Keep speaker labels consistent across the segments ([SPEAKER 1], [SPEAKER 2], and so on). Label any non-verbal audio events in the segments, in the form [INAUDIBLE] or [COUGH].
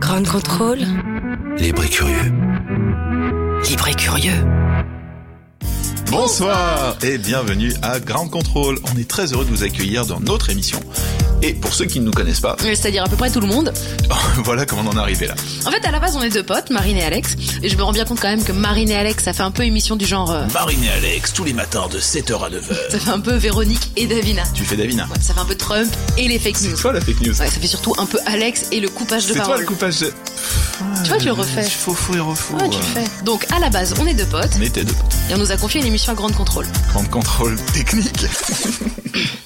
[SPEAKER 1] Grand contrôle.
[SPEAKER 2] Libre et curieux.
[SPEAKER 1] Libre et curieux.
[SPEAKER 2] Bonsoir et bienvenue à Ground Control. On est très heureux de vous accueillir dans notre émission. Et pour ceux qui ne nous connaissent pas,
[SPEAKER 3] C'est-à-dire à peu près tout le monde. [LAUGHS]
[SPEAKER 2] voilà comment on en est arrivé là.
[SPEAKER 3] En fait, à la base, on est deux potes, Marine et Alex. Et je me rends bien compte quand même que Marine et Alex, ça fait un peu émission du genre... euh,
[SPEAKER 2] Marine et Alex, tous les matins de 7h à 9h. [LAUGHS]
[SPEAKER 3] ça fait un peu Véronique et Davina.
[SPEAKER 2] Tu fais Davina.
[SPEAKER 3] Ouais, ça fait un peu Trump et les fake news.
[SPEAKER 2] C'est toi la fake news.
[SPEAKER 3] Ouais, ça fait surtout un peu Alex et le coupage de
[SPEAKER 2] C'est toi
[SPEAKER 3] parole.
[SPEAKER 2] le coupage de...
[SPEAKER 3] Tu vois, tu le refais.
[SPEAKER 2] Faux, faux et refaux.
[SPEAKER 3] Ouais, tu le fais. Donc, à la base, on est deux potes.
[SPEAKER 2] On était deux.
[SPEAKER 3] Et on nous a confié une émission à grande contrôle.
[SPEAKER 2] Grand contrôle technique. [LAUGHS]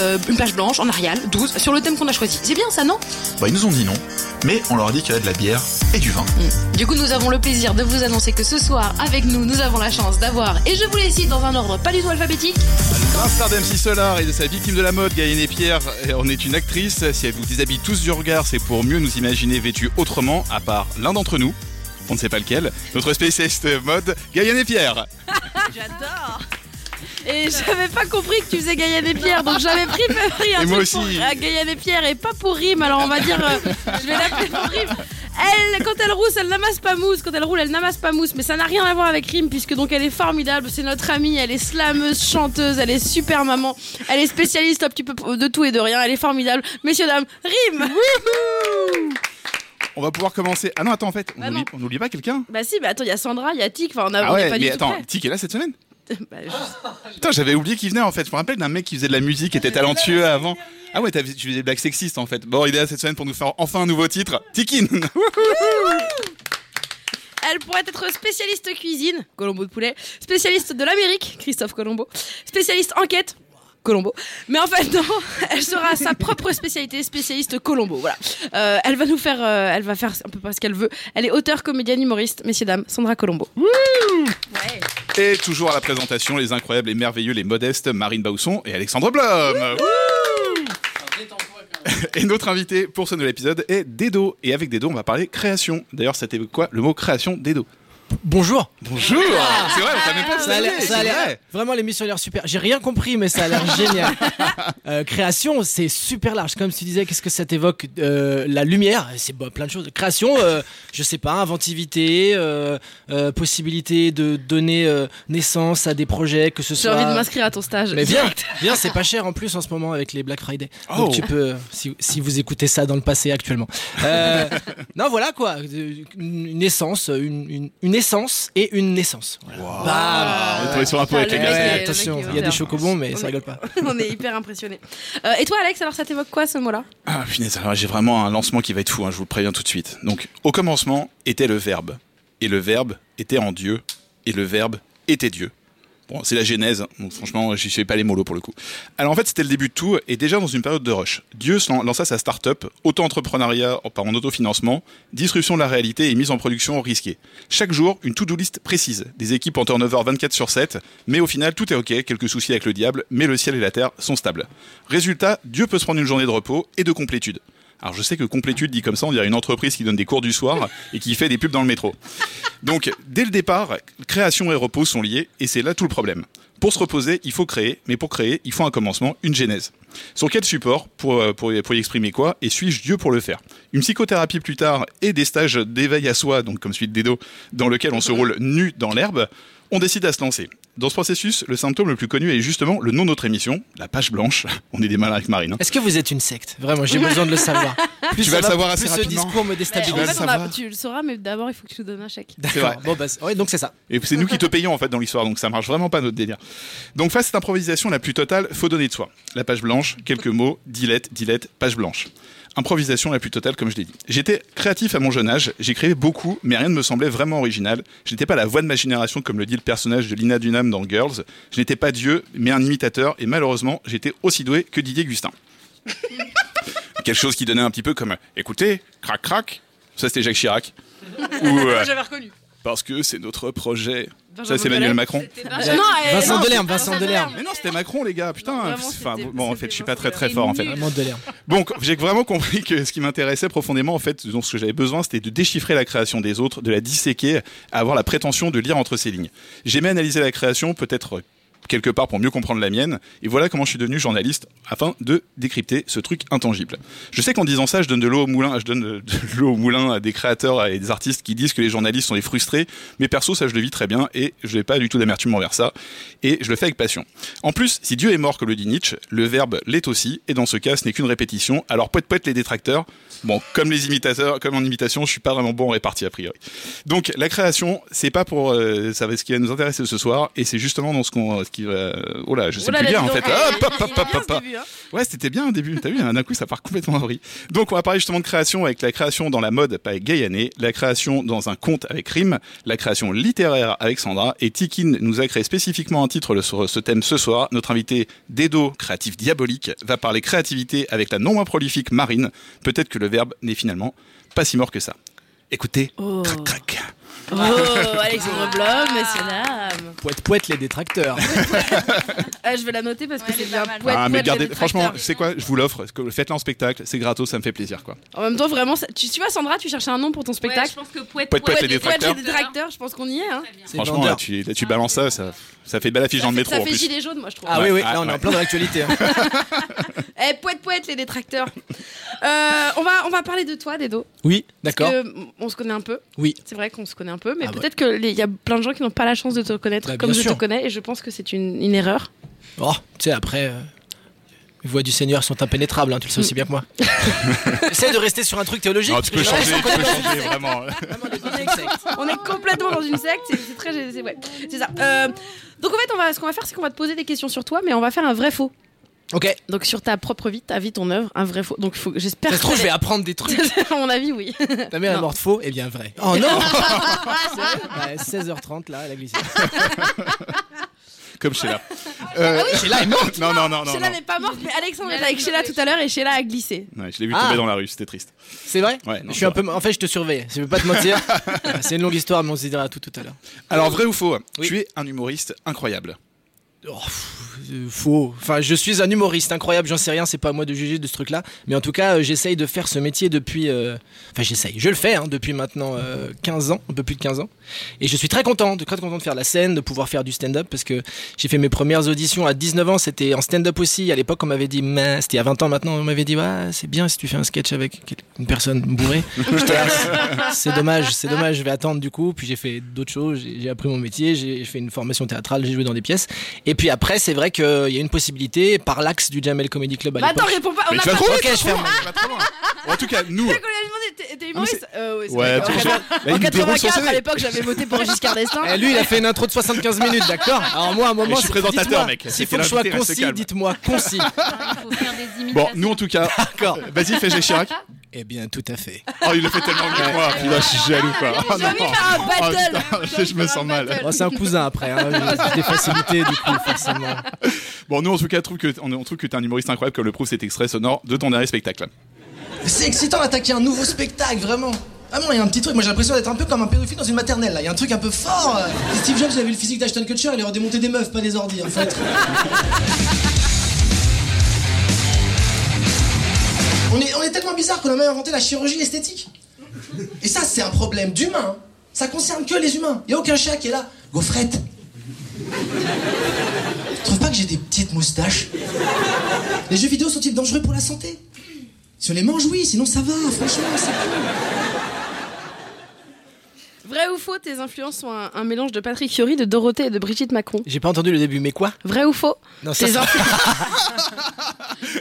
[SPEAKER 3] une page blanche en Arial, 12, sur le thème qu'on a choisi. C'est bien ça, non?
[SPEAKER 2] Bah ils nous ont dit non. Mais on leur a dit qu'il y avait de la bière et du vin.
[SPEAKER 3] Mm. Du coup, nous avons le plaisir de vous annoncer que ce soir, avec nous, nous avons la chance d'avoir, et je vous les cite dans un ordre pas du tout alphabétique,
[SPEAKER 4] L'instar d'MC Solar et de sa victime de la mode, Gaëlle Pierre, en est une actrice. Si elle vous déshabille tous du regard, c'est pour mieux nous imaginer vêtus autrement, à part l'un d'entre nous. On ne sait pas lequel. Notre spécialiste mode, Gaëlle Pierre. [LAUGHS]
[SPEAKER 5] J'adore Et j'avais pas compris que tu faisais Gaïane et Pierre, donc j'avais pris, pris un
[SPEAKER 4] Et moi
[SPEAKER 5] truc
[SPEAKER 4] aussi.
[SPEAKER 5] pour à Gaïane et Pierre et pas pour rime, alors on va dire, euh, je vais l'appeler pour rime. Elle, quand elle rousse, elle n'amasse pas mousse, quand elle roule, elle n'amasse pas mousse, mais ça n'a rien à voir avec rime, puisque donc elle est formidable, c'est notre amie, elle est slameuse, chanteuse, elle est super maman, elle est spécialiste un petit peu de tout et de rien, elle est formidable. Messieurs, dames, rime.
[SPEAKER 4] On va pouvoir commencer. Ah non, attends, en fait, on
[SPEAKER 5] Bah
[SPEAKER 4] n'oublie on n'oublie pas quelqu'un.
[SPEAKER 5] Bah si, bah attends, il y a Sandra, il y a Tic, enfin on, a,
[SPEAKER 4] Ah
[SPEAKER 5] on est
[SPEAKER 4] ouais,
[SPEAKER 5] pas du
[SPEAKER 4] mais
[SPEAKER 5] tout
[SPEAKER 4] attends,
[SPEAKER 5] prêts.
[SPEAKER 4] Tic est là cette semaine [LAUGHS]
[SPEAKER 5] Bah, je-
[SPEAKER 4] Putain, j'avais oublié qu'il venait en fait. Je me rappelle d'un mec qui faisait de la musique, qui était talentueux avant. Ah ouais, tu faisais des blagues sexistes en fait. Bon, il est là cette semaine pour nous faire enfin un nouveau titre. Tikin [LAUGHS]
[SPEAKER 5] Elle pourrait être spécialiste cuisine, Colombo de poulet, spécialiste de l'Amérique, Christophe Colombo, spécialiste enquête, Colombo. Mais en fait, non, [LAUGHS] elle sera sa propre spécialité, spécialiste Colombo. Voilà. Euh, elle va nous faire, euh, elle va faire un peu pas ce qu'elle veut. Elle est auteure, comédienne, humoriste, messieurs dames, Sandra Colombo.
[SPEAKER 4] Et toujours à la présentation, les incroyables, les merveilleux, les modestes, Marine Bausson et Alexandre Blum. [LAUGHS] Et notre invité pour ce nouvel épisode est Dedo. Et avec Dedo, on va parler création. D'ailleurs, c'était quoi le mot création Dedo?
[SPEAKER 6] Bonjour.
[SPEAKER 4] Bonjour C'est vrai, on savait pas
[SPEAKER 6] Ça a l'air,
[SPEAKER 4] c'est
[SPEAKER 6] ça a l'air-
[SPEAKER 4] vrai.
[SPEAKER 6] vraiment l'émission a l'air super. J'ai rien compris, mais ça a l'air génial. [LAUGHS] Euh, création, c'est super large. Comme tu disais, qu'est-ce que ça t'évoque Euh, La lumière, c'est bon, plein de choses. Création, euh, je sais pas, inventivité, euh, euh, possibilité de donner euh, naissance à des projets, que ce
[SPEAKER 5] J'ai
[SPEAKER 6] soit.
[SPEAKER 5] envie de m'inscrire à ton stage.
[SPEAKER 6] Mais viens, viens, c'est pas cher en plus en ce moment avec les Black Friday.
[SPEAKER 4] Oh.
[SPEAKER 6] Donc tu peux, si, si vous écoutez ça dans le passé actuellement. Euh, [LAUGHS] non, voilà quoi, une essence, une, une, une essence et une naissance. Voilà.
[SPEAKER 4] On est tombé sur un peu avec les
[SPEAKER 5] le
[SPEAKER 4] gars.
[SPEAKER 5] mec
[SPEAKER 6] Ouais,
[SPEAKER 5] est- le
[SPEAKER 6] attention, il y a des
[SPEAKER 5] auteur.
[SPEAKER 6] chocobons, mais
[SPEAKER 5] On
[SPEAKER 6] ça
[SPEAKER 5] est-
[SPEAKER 6] rigole pas. [LAUGHS]
[SPEAKER 5] On est hyper impressionnés. Euh, et toi, Alex, alors ça t'évoque quoi ce mot-là?
[SPEAKER 4] Ah, punaise, alors j'ai vraiment un lancement qui va être fou, hein, je vous le préviens tout de suite. Donc, au commencement était le Verbe, et le Verbe était en Dieu, et le Verbe était Dieu. Bon, c'est la Genèse, donc franchement, j'y sais pas les molos pour le coup. Alors en fait, c'était le début de tout, et déjà dans une période de rush. Dieu lança sa start-up, auto-entrepreneuriat en autofinancement, disruption de la réalité et mise en production risquée. Chaque jour, une to-do list précise, des équipes en turnover 24 sur 7, mais au final, tout est ok, quelques soucis avec le diable, mais le ciel et la terre sont stables. Résultat, Dieu peut se prendre une journée de repos et de complétude. Alors je sais que complétude dit comme ça, on dirait une entreprise qui donne des cours du soir et qui fait des pubs dans le métro. Donc dès le départ, création et repos sont liés et c'est là tout le problème. Pour se reposer, il faut créer, mais pour créer, il faut un commencement, une genèse. Sur quel support pour, euh, pour, pour y exprimer quoi Et suis-je Dieu pour le faire? Une psychothérapie plus tard et des stages d'éveil à soi, donc comme celui de Dedo, dans lequel on se roule nu dans l'herbe, on décide à se lancer. Dans ce processus, le symptôme le plus connu est justement le nom de notre émission, la page blanche. [LAUGHS] On est des malins avec Marine. hein.
[SPEAKER 6] Est-ce que vous êtes une secte? Vraiment, j'ai besoin de le savoir. [LAUGHS] Plus
[SPEAKER 4] Tu
[SPEAKER 6] ça
[SPEAKER 4] vas le savoir assez
[SPEAKER 6] plus
[SPEAKER 4] rapidement.
[SPEAKER 6] ce discours me déstabilise.
[SPEAKER 5] En
[SPEAKER 4] vas
[SPEAKER 5] fait,
[SPEAKER 4] le
[SPEAKER 5] on a-
[SPEAKER 4] savoir.
[SPEAKER 5] tu le sauras, mais d'abord, il faut que tu nous donnes un chèque.
[SPEAKER 6] D'accord.
[SPEAKER 4] vrai.
[SPEAKER 6] Bon, bah, ouais, donc c'est ça.
[SPEAKER 4] Et c'est nous qui te payons en fait dans l'histoire, donc ça marche vraiment pas notre délire. Donc face à cette improvisation la plus totale, faut donner de soi. La page blanche, quelques mots, dilette, dilette, page blanche. Improvisation la plus totale, comme je l'ai dit. J'étais créatif à mon jeune âge, j'écrivais beaucoup, mais rien ne me semblait vraiment original. Je n'étais pas la voix de ma génération, comme le dit le personnage de Lina Dunham dans Girls. Je n'étais pas Dieu, mais un imitateur, et malheureusement, j'étais aussi doué que Didier Gustin. [LAUGHS] Quelque chose qui donnait un petit peu comme écoutez, crac crac. Ça, c'était Jacques Chirac. [LAUGHS] Ou euh,
[SPEAKER 3] J'avais reconnu.
[SPEAKER 4] Parce que c'est notre projet. Ça, c'est Emmanuel. Macron.
[SPEAKER 3] Benjamin- Non, euh,
[SPEAKER 6] Vincent Delerme, Vincent Delerme.
[SPEAKER 4] Mais non, c'était Macron, les gars. Putain.
[SPEAKER 3] Vraiment,
[SPEAKER 4] Enfin, bon, en fait, je suis pas très très fort en fait.
[SPEAKER 3] Delerme.
[SPEAKER 6] Vraiment de l'air.
[SPEAKER 4] Donc, j'ai vraiment compris que ce qui m'intéressait profondément, en fait, dont ce que j'avais besoin, c'était de déchiffrer la création des autres, de la disséquer, avoir la prétention de lire entre ces lignes. J'aimais analyser la création, peut-être quelque part pour mieux comprendre la mienne, et voilà comment je suis devenu journaliste afin de décrypter ce truc intangible. Je sais qu'en disant ça, je donne de l'eau au moulin, je donne de [LAUGHS] l'eau au moulin à des créateurs et des artistes qui disent que les journalistes sont des frustrés, mais perso, ça je le vis très bien et je n'ai pas du tout d'amertume envers ça, et je le fais avec passion. En plus, si Dieu est mort, comme le dit Nietzsche, le verbe l'est aussi, et dans ce cas, ce n'est qu'une répétition. Alors, poète poète les détracteurs. Bon, comme les imitateurs, comme en imitation, je suis pas vraiment bon en répartie a priori. Donc, la création, c'est pas pour, euh, ça va ce qui va nous intéresser ce soir, et c'est justement dans ce qu'on, qui va, oh là, je sais
[SPEAKER 5] Oh là
[SPEAKER 4] plus bien en fait. Hop, hop, hop, hop, [LAUGHS]
[SPEAKER 5] bien
[SPEAKER 4] hop,
[SPEAKER 5] ce
[SPEAKER 4] hop.
[SPEAKER 5] début.
[SPEAKER 4] Ouais, c'était bien au début. T'as vu, d'un coup, ça part complètement en vrille. Donc, on va parler justement de création avec la création dans la mode avec Gaïané, la création dans un conte avec Rime, la création littéraire avec Sandra, et Tikin nous a créé spécifiquement un titre sur ce thème ce soir. Notre invité Dedo, créatif diabolique, va parler créativité avec la non moins prolifique Marine. Peut-être que le verbe n'est finalement pas si mort que ça. Écoutez,
[SPEAKER 5] Oh.
[SPEAKER 4] crac crac.
[SPEAKER 5] Oh, Alexandre Blum, messieurs dames.
[SPEAKER 6] Poète poète les détracteurs. [LAUGHS]
[SPEAKER 5] Ah, je vais la noter parce que
[SPEAKER 3] Ouais,
[SPEAKER 5] c'est
[SPEAKER 3] est
[SPEAKER 5] bien. Poète,
[SPEAKER 4] ah, mais
[SPEAKER 5] poète,
[SPEAKER 4] gardez,
[SPEAKER 5] les
[SPEAKER 4] franchement,
[SPEAKER 5] détracteurs.
[SPEAKER 4] c'est quoi Je vous l'offre. Faites-le en spectacle, c'est gratos, ça me fait plaisir, quoi.
[SPEAKER 5] En même temps, vraiment, tu, tu vois, Sandra, tu cherchais un nom pour ton
[SPEAKER 3] Ouais,
[SPEAKER 5] spectacle.
[SPEAKER 3] je pense que poète,
[SPEAKER 4] Poète, poète, les
[SPEAKER 5] Poète, poète,
[SPEAKER 4] détracteurs.
[SPEAKER 5] les détracteurs, je pense qu'on y est. Hein.
[SPEAKER 6] C'est
[SPEAKER 4] Franchement, là, tu, là, tu balances ça, ça, ça fait belle affiche dans le métro
[SPEAKER 5] Ça
[SPEAKER 4] en
[SPEAKER 5] fait
[SPEAKER 4] plus.
[SPEAKER 5] gilet jaune, moi, je trouve.
[SPEAKER 6] Ah
[SPEAKER 4] Ouais.
[SPEAKER 6] oui, oui,
[SPEAKER 4] Ah,
[SPEAKER 6] là on est
[SPEAKER 4] ouais.
[SPEAKER 6] en plein dans l'actualité. hein. [LAUGHS]
[SPEAKER 5] Eh, poète, poète, les détracteurs. Euh, on, va, on va parler de toi, Dedo.
[SPEAKER 6] Oui, d'accord.
[SPEAKER 5] on se connaît un peu.
[SPEAKER 6] Oui.
[SPEAKER 5] C'est vrai qu'on se connaît un peu, mais
[SPEAKER 6] Ah ouais.
[SPEAKER 5] peut-être qu'il y a plein de gens qui n'ont pas la chance de te connaître
[SPEAKER 6] Bah,
[SPEAKER 5] comme je
[SPEAKER 6] sûr.
[SPEAKER 5] te connais, et je pense que c'est une, une erreur.
[SPEAKER 6] Oh, tu sais, après, euh, les voix du Seigneur sont impénétrables, hein, tu le sais aussi bien que moi. [LAUGHS] Essaye de rester sur un truc théologique.
[SPEAKER 4] Non, tu peux changer, tu peux changer, vraiment.
[SPEAKER 5] On est complètement dans une secte, c'est très. C'est ouais, c'est ça. Euh, donc en fait, on va, ce qu'on va faire, c'est qu'on va te poser des questions sur toi, mais on va faire un vrai faux.
[SPEAKER 6] Ok,
[SPEAKER 5] Donc sur ta propre vie, ta vie, ton œuvre, un vrai faux. Donc faut, j'espère.
[SPEAKER 6] ça se trouve, je vais apprendre des trucs. [LAUGHS]
[SPEAKER 5] à mon avis, oui.
[SPEAKER 6] Ta mère est morte faux, eh bien vrai. Oh non [LAUGHS] Ouais, 16h30 là, elle a glissé.
[SPEAKER 4] Comme Sheila. Euh,
[SPEAKER 6] Sheila est morte
[SPEAKER 4] Non, non, non, non.
[SPEAKER 5] Sheila n'est pas morte, mais Alexandre était avec Sheila tout à l'heure et Sheila a glissé.
[SPEAKER 4] Ouais, je l'ai vu
[SPEAKER 6] Ah.
[SPEAKER 4] tomber dans la rue, c'était triste.
[SPEAKER 6] C'est vrai
[SPEAKER 4] Ouais, non,
[SPEAKER 6] Je suis un peu. En fait, je te surveille. Je vais pas te mentir. [LAUGHS] C'est une longue histoire, mais on se dira tout tout à l'heure.
[SPEAKER 4] Alors, vrai ou faux?
[SPEAKER 6] Oui.
[SPEAKER 4] Tu es un humoriste incroyable.
[SPEAKER 6] Oh, euh, faux. Enfin, je suis un humoriste incroyable, j'en sais rien, c'est pas à moi de juger de ce truc-là. Mais en tout cas, euh, j'essaye de faire ce métier depuis. euh, Enfin, j'essaye. Je le fais hein, depuis maintenant euh, 15 ans, un peu plus de 15 ans. Et je suis très content, très content de faire la scène, de pouvoir faire du stand-up parce que j'ai fait mes premières auditions à 19 ans, c'était en stand-up aussi. À l'époque, on m'avait dit, mais c'était il y a 20 ans maintenant, on m'avait dit, ouais, c'est bien si tu fais un sketch avec une personne bourrée. [LAUGHS] C'est- dommage, c'est dommage, je vais attendre du coup. Puis j'ai fait d'autres choses, j'ai j'ai appris mon métier, j'ai fait une formation théâtrale, j'ai joué dans des pièces. Et puis après, c'est vrai qu'il y a une possibilité par l'axe du Jamel Comedy Club à
[SPEAKER 5] Bah attends, réponds pas. On
[SPEAKER 4] Mais
[SPEAKER 5] a pas
[SPEAKER 4] trop
[SPEAKER 6] Ok, je ferme.
[SPEAKER 4] En tout cas, nous.
[SPEAKER 5] T'es- humoriste Euh, ouais, En
[SPEAKER 4] vois, là, il
[SPEAKER 5] En
[SPEAKER 4] nous déroule son
[SPEAKER 5] 84,
[SPEAKER 4] CV.
[SPEAKER 5] à l'époque, j'avais voté pour Giscard d'Estaing.
[SPEAKER 6] Eh, lui, il a fait une intro de 75 minutes, d'accord Alors moi, à un moment,
[SPEAKER 4] Mais je suis présentateur, mec.
[SPEAKER 6] S'il faut que je sois concis, dites-moi concis.
[SPEAKER 4] Bon, nous en tout cas.
[SPEAKER 6] D'accord.
[SPEAKER 4] euh, Vas-y, fais Chirac.
[SPEAKER 6] Eh bien, tout à fait. [LAUGHS]
[SPEAKER 4] Oh, il le fait tellement mieux que moi. Putain, je suis jaloux, quoi. Oh,
[SPEAKER 5] faire un
[SPEAKER 4] Oh,
[SPEAKER 5] battle.
[SPEAKER 4] putain, je, je me sens mal.
[SPEAKER 6] C'est un cousin après, hein. [LAUGHS] j'ai des facilités du coup, forcément.
[SPEAKER 4] Bon, nous en tout cas, trouve que, on, on trouve que t'es un humoriste incroyable, comme le prouve cet extrait sonore de ton dernier spectacle.
[SPEAKER 7] C'est excitant d'attaquer un nouveau spectacle, vraiment. Vraiment, il y a un petit truc. Moi, j'ai l'impression d'être un peu comme un pédophile dans une maternelle. Là, il y a un truc un peu fort. Steve Jobs avait le physique d'Ashton Kutcher. Il aurait démonté des meufs, pas des ordis, en fait. [LAUGHS] on, est, tellement bizarre qu'on a même inventé la chirurgie esthétique. Et ça, c'est un problème d'humain. Ça concerne que les humains. Il y a aucun chat qui est là. Gaufrette. Tu trouves pas que j'ai des petites moustaches? Les jeux vidéo sont-ils dangereux pour la santé? Si on les mange, oui, sinon ça va, franchement, c'est cool.
[SPEAKER 5] Vrai ou faux, tes influences sont un, un mélange de Patrick Fiori, de Dorothée et de Brigitte Macron.
[SPEAKER 6] J'ai pas entendu le début, mais quoi?
[SPEAKER 5] Vrai ou faux?
[SPEAKER 6] Non, ça,
[SPEAKER 5] tes,
[SPEAKER 6] ça-
[SPEAKER 5] influ-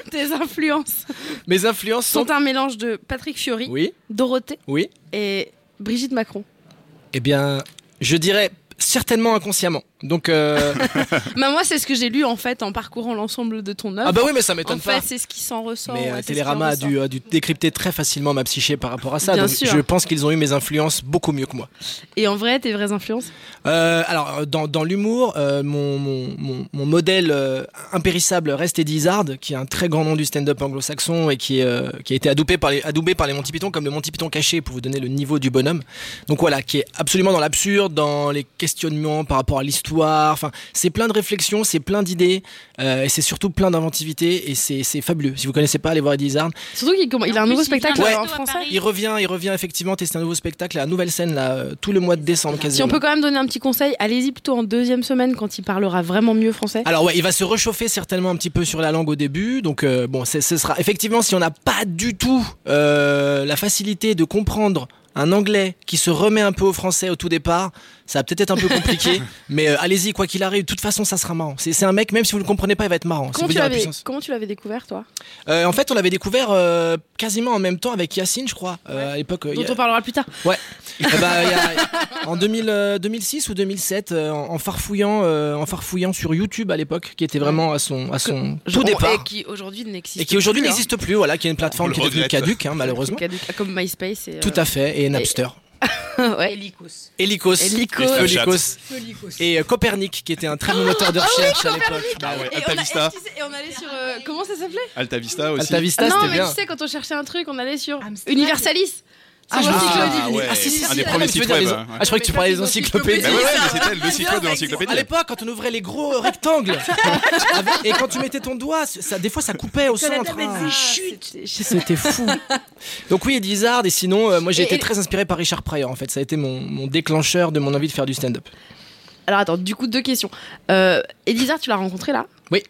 [SPEAKER 5] [LAUGHS] tes influences
[SPEAKER 6] Mes influences sont.
[SPEAKER 5] sont un mélange de Patrick Fiori,
[SPEAKER 6] Oui,
[SPEAKER 5] Dorothée
[SPEAKER 6] oui.
[SPEAKER 5] et Brigitte Macron.
[SPEAKER 6] Eh bien, je dirais certainement inconsciemment. Donc, euh, [LAUGHS]
[SPEAKER 5] Bah, moi, c'est ce que j'ai lu en fait en parcourant l'ensemble de ton œuvre.
[SPEAKER 6] ah bah oui, mais ça
[SPEAKER 5] en
[SPEAKER 6] m'étonne
[SPEAKER 5] fait,
[SPEAKER 6] pas.
[SPEAKER 5] c'est ce qui s'en ressort.
[SPEAKER 6] Mais
[SPEAKER 5] ouais,
[SPEAKER 6] euh,
[SPEAKER 5] qui
[SPEAKER 6] Télérama
[SPEAKER 5] en
[SPEAKER 6] a dû, a dû décrypter très facilement ma psyché par rapport à ça.
[SPEAKER 5] Bien
[SPEAKER 6] donc
[SPEAKER 5] sûr.
[SPEAKER 6] je pense qu'ils ont eu mes influences beaucoup mieux que moi.
[SPEAKER 5] Et en vrai, tes vraies influences
[SPEAKER 6] Euh, alors, dans, dans l'humour, euh, mon, mon, mon, mon modèle impérissable reste Eddie Izzard, qui est un très grand nom du stand-up anglo-saxon et qui, qui a été adoubé par, les, adoubé par les Monty Python comme le Monty Python caché pour vous donner le niveau du bonhomme. Donc voilà, qui est absolument dans l'absurde, dans les questionnements par rapport à l'histoire. Enfin, c'est plein de réflexions, c'est plein d'idées euh, et c'est surtout plein d'inventivité et c'est fabuleux. Si vous connaissez pas, allez voir Eddie Izzard.
[SPEAKER 5] Surtout qu'il il a un nouveau spectacle
[SPEAKER 6] Ouais.
[SPEAKER 5] en français.
[SPEAKER 6] Il revient, il revient effectivement tester un nouveau spectacle à la nouvelle scène là, euh, tout le mois de décembre
[SPEAKER 5] Si
[SPEAKER 6] quasiment.
[SPEAKER 5] on peut quand même donner un petit conseil, allez-y plutôt en deuxième semaine quand il parlera vraiment mieux français.
[SPEAKER 6] Alors ouais, il va se réchauffer certainement un petit peu sur la langue au début. Donc euh, bon, c'est- ce sera effectivement si on n'a pas du tout euh, la facilité de comprendre un anglais qui se remet un peu au français au tout départ, ça va peut-être être un peu compliqué. [LAUGHS] mais euh, allez-y, quoi qu'il arrive, de toute façon, ça sera marrant. C'est c'est un mec, même si vous le comprenez pas, il va être marrant.
[SPEAKER 5] Comment tu, l'avais,
[SPEAKER 6] puissance.
[SPEAKER 5] comment tu l'avais découvert, toi?
[SPEAKER 6] Euh, en fait, on l'avait découvert euh, quasiment en même temps avec Yacine, je crois, euh, à l'époque. euh,
[SPEAKER 5] Dont
[SPEAKER 6] a-
[SPEAKER 5] on parlera plus tard.
[SPEAKER 6] Ouais. [LAUGHS] Eh ben, il y a- en 2000, euh, 2006 ou 2007, euh, en, en farfouillant, euh, en farfouillant sur YouTube à l'époque, qui était vraiment à son, à son tout départ.
[SPEAKER 5] Et qui aujourd'hui n'existe
[SPEAKER 6] Et qui aujourd'hui
[SPEAKER 5] plus, hein.
[SPEAKER 6] n'existe plus, voilà, qui est une plateforme
[SPEAKER 2] On
[SPEAKER 6] qui est devenue caduque, hein, malheureusement.
[SPEAKER 5] Comme MySpace. Et, euh,
[SPEAKER 6] Tout à fait, et Napster. [LAUGHS]
[SPEAKER 5] ouais.
[SPEAKER 8] Helicos.
[SPEAKER 6] Helicos.
[SPEAKER 5] Helicos.
[SPEAKER 6] Et
[SPEAKER 2] Snapchat.
[SPEAKER 6] Helicos. Et euh, Copernic, qui était un très bon moteur de recherche à l'époque.
[SPEAKER 2] Ah ouais,
[SPEAKER 5] Et on, a, et on allait sur. euh, comment ça s'appelait?
[SPEAKER 2] Alta Vista aussi.
[SPEAKER 6] Alta Vista,
[SPEAKER 5] Non,
[SPEAKER 6] c'était
[SPEAKER 5] mais
[SPEAKER 6] bien.
[SPEAKER 5] tu sais, quand on cherchait un truc, on allait sur
[SPEAKER 8] Amstrad.
[SPEAKER 5] Universalis.
[SPEAKER 6] Ah, je me
[SPEAKER 5] l'encyclopédie.
[SPEAKER 2] Ah ouais.
[SPEAKER 6] Ah, si, si,
[SPEAKER 2] Un
[SPEAKER 6] si,
[SPEAKER 2] des
[SPEAKER 6] ah,
[SPEAKER 2] premiers sites web.
[SPEAKER 6] Ah, je croyais que tu parlais des encyclopédies.
[SPEAKER 2] Mais ouais, ouais, mais c'était le site web de l'encyclopédie.
[SPEAKER 6] À l'époque, quand on ouvrait les gros rectangles, [LAUGHS] et quand tu mettais ton doigt, ça, des fois ça coupait au centre. Ah,
[SPEAKER 5] Chut.
[SPEAKER 6] C'était fou. Donc oui, Eddie Izzard, et sinon, euh, moi j'ai été très inspiré par Richard Pryor en fait. Ça a été mon, mon déclencheur de mon envie de faire du stand-up.
[SPEAKER 5] Alors attends, du coup, deux questions. Euh, Elisa, tu l'as rencontré là?
[SPEAKER 6] Oui.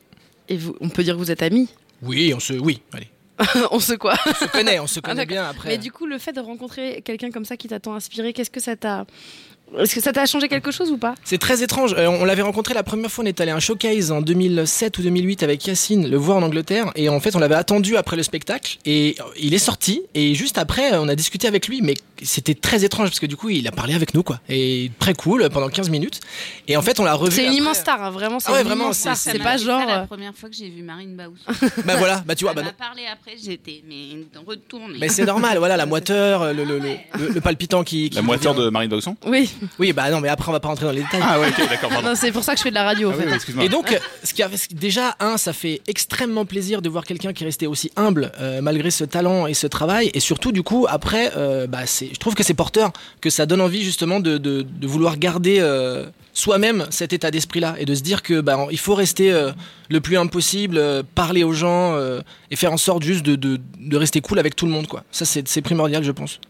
[SPEAKER 5] Et vous, on peut dire que vous êtes amis?
[SPEAKER 6] Oui, on se, oui, allez. [LAUGHS]
[SPEAKER 5] On se quoi
[SPEAKER 6] On se connaît, on se connaît
[SPEAKER 5] d'accord.
[SPEAKER 6] bien après.
[SPEAKER 5] Mais du coup, le fait de rencontrer quelqu'un comme ça qui t'a tant inspiré, qu'est-ce que ça t'a. Est-ce que ça t'a changé quelque chose ou pas?
[SPEAKER 6] C'est très étrange. Euh, on l'avait rencontré la première fois, on est allé à un showcase en 2007 ou 2008 avec Yacine, le voir en Angleterre. Et en fait, on l'avait attendu après le spectacle. Et il est sorti. Et juste après, on a discuté avec lui. Mais c'était très étrange parce que du coup, il a parlé avec nous, quoi. Et très cool pendant 15 minutes. Et en fait, on l'a revu.
[SPEAKER 5] C'est une immense star, hein, vraiment. C'est
[SPEAKER 6] Ah ouais,
[SPEAKER 5] une
[SPEAKER 6] vraiment,
[SPEAKER 5] immense
[SPEAKER 6] c'est- c'est-
[SPEAKER 5] C'est pas genre.
[SPEAKER 8] ça la
[SPEAKER 5] euh,
[SPEAKER 8] première fois que j'ai vu Marine Baous. [LAUGHS]
[SPEAKER 6] Bah voilà, bah tu vois,
[SPEAKER 8] Elle
[SPEAKER 6] bah,
[SPEAKER 8] m'a parlé après, j'étais mais retournée.
[SPEAKER 6] mais c'est normal, voilà, la moiteur, le, le, le, le- le palpitant qui. qui
[SPEAKER 2] La
[SPEAKER 6] revient.
[SPEAKER 2] de Marine Bausson
[SPEAKER 5] Oui,
[SPEAKER 6] Oui, bah non, mais après, on va pas rentrer dans les détails.
[SPEAKER 2] Ah ouais, ok, d'accord,
[SPEAKER 5] c'est pour ça que je fais de la radio en
[SPEAKER 2] Ah
[SPEAKER 5] fait.
[SPEAKER 2] oui.
[SPEAKER 6] Et donc, euh, ce qui a, déjà, un, ça fait extrêmement plaisir de voir quelqu'un qui est resté aussi humble euh, malgré ce talent et ce travail. Et surtout, du coup, après, euh, bah, c'est, je trouve que c'est porteur, que ça donne envie justement de, de, de vouloir garder euh, soi-même cet état d'esprit-là et de se dire que bah, il faut rester euh, le plus humble possible, euh, parler aux gens euh, et faire en sorte juste de, de, rester cool avec tout le monde. Quoi. Ça, c'est, c'est primordial, je pense.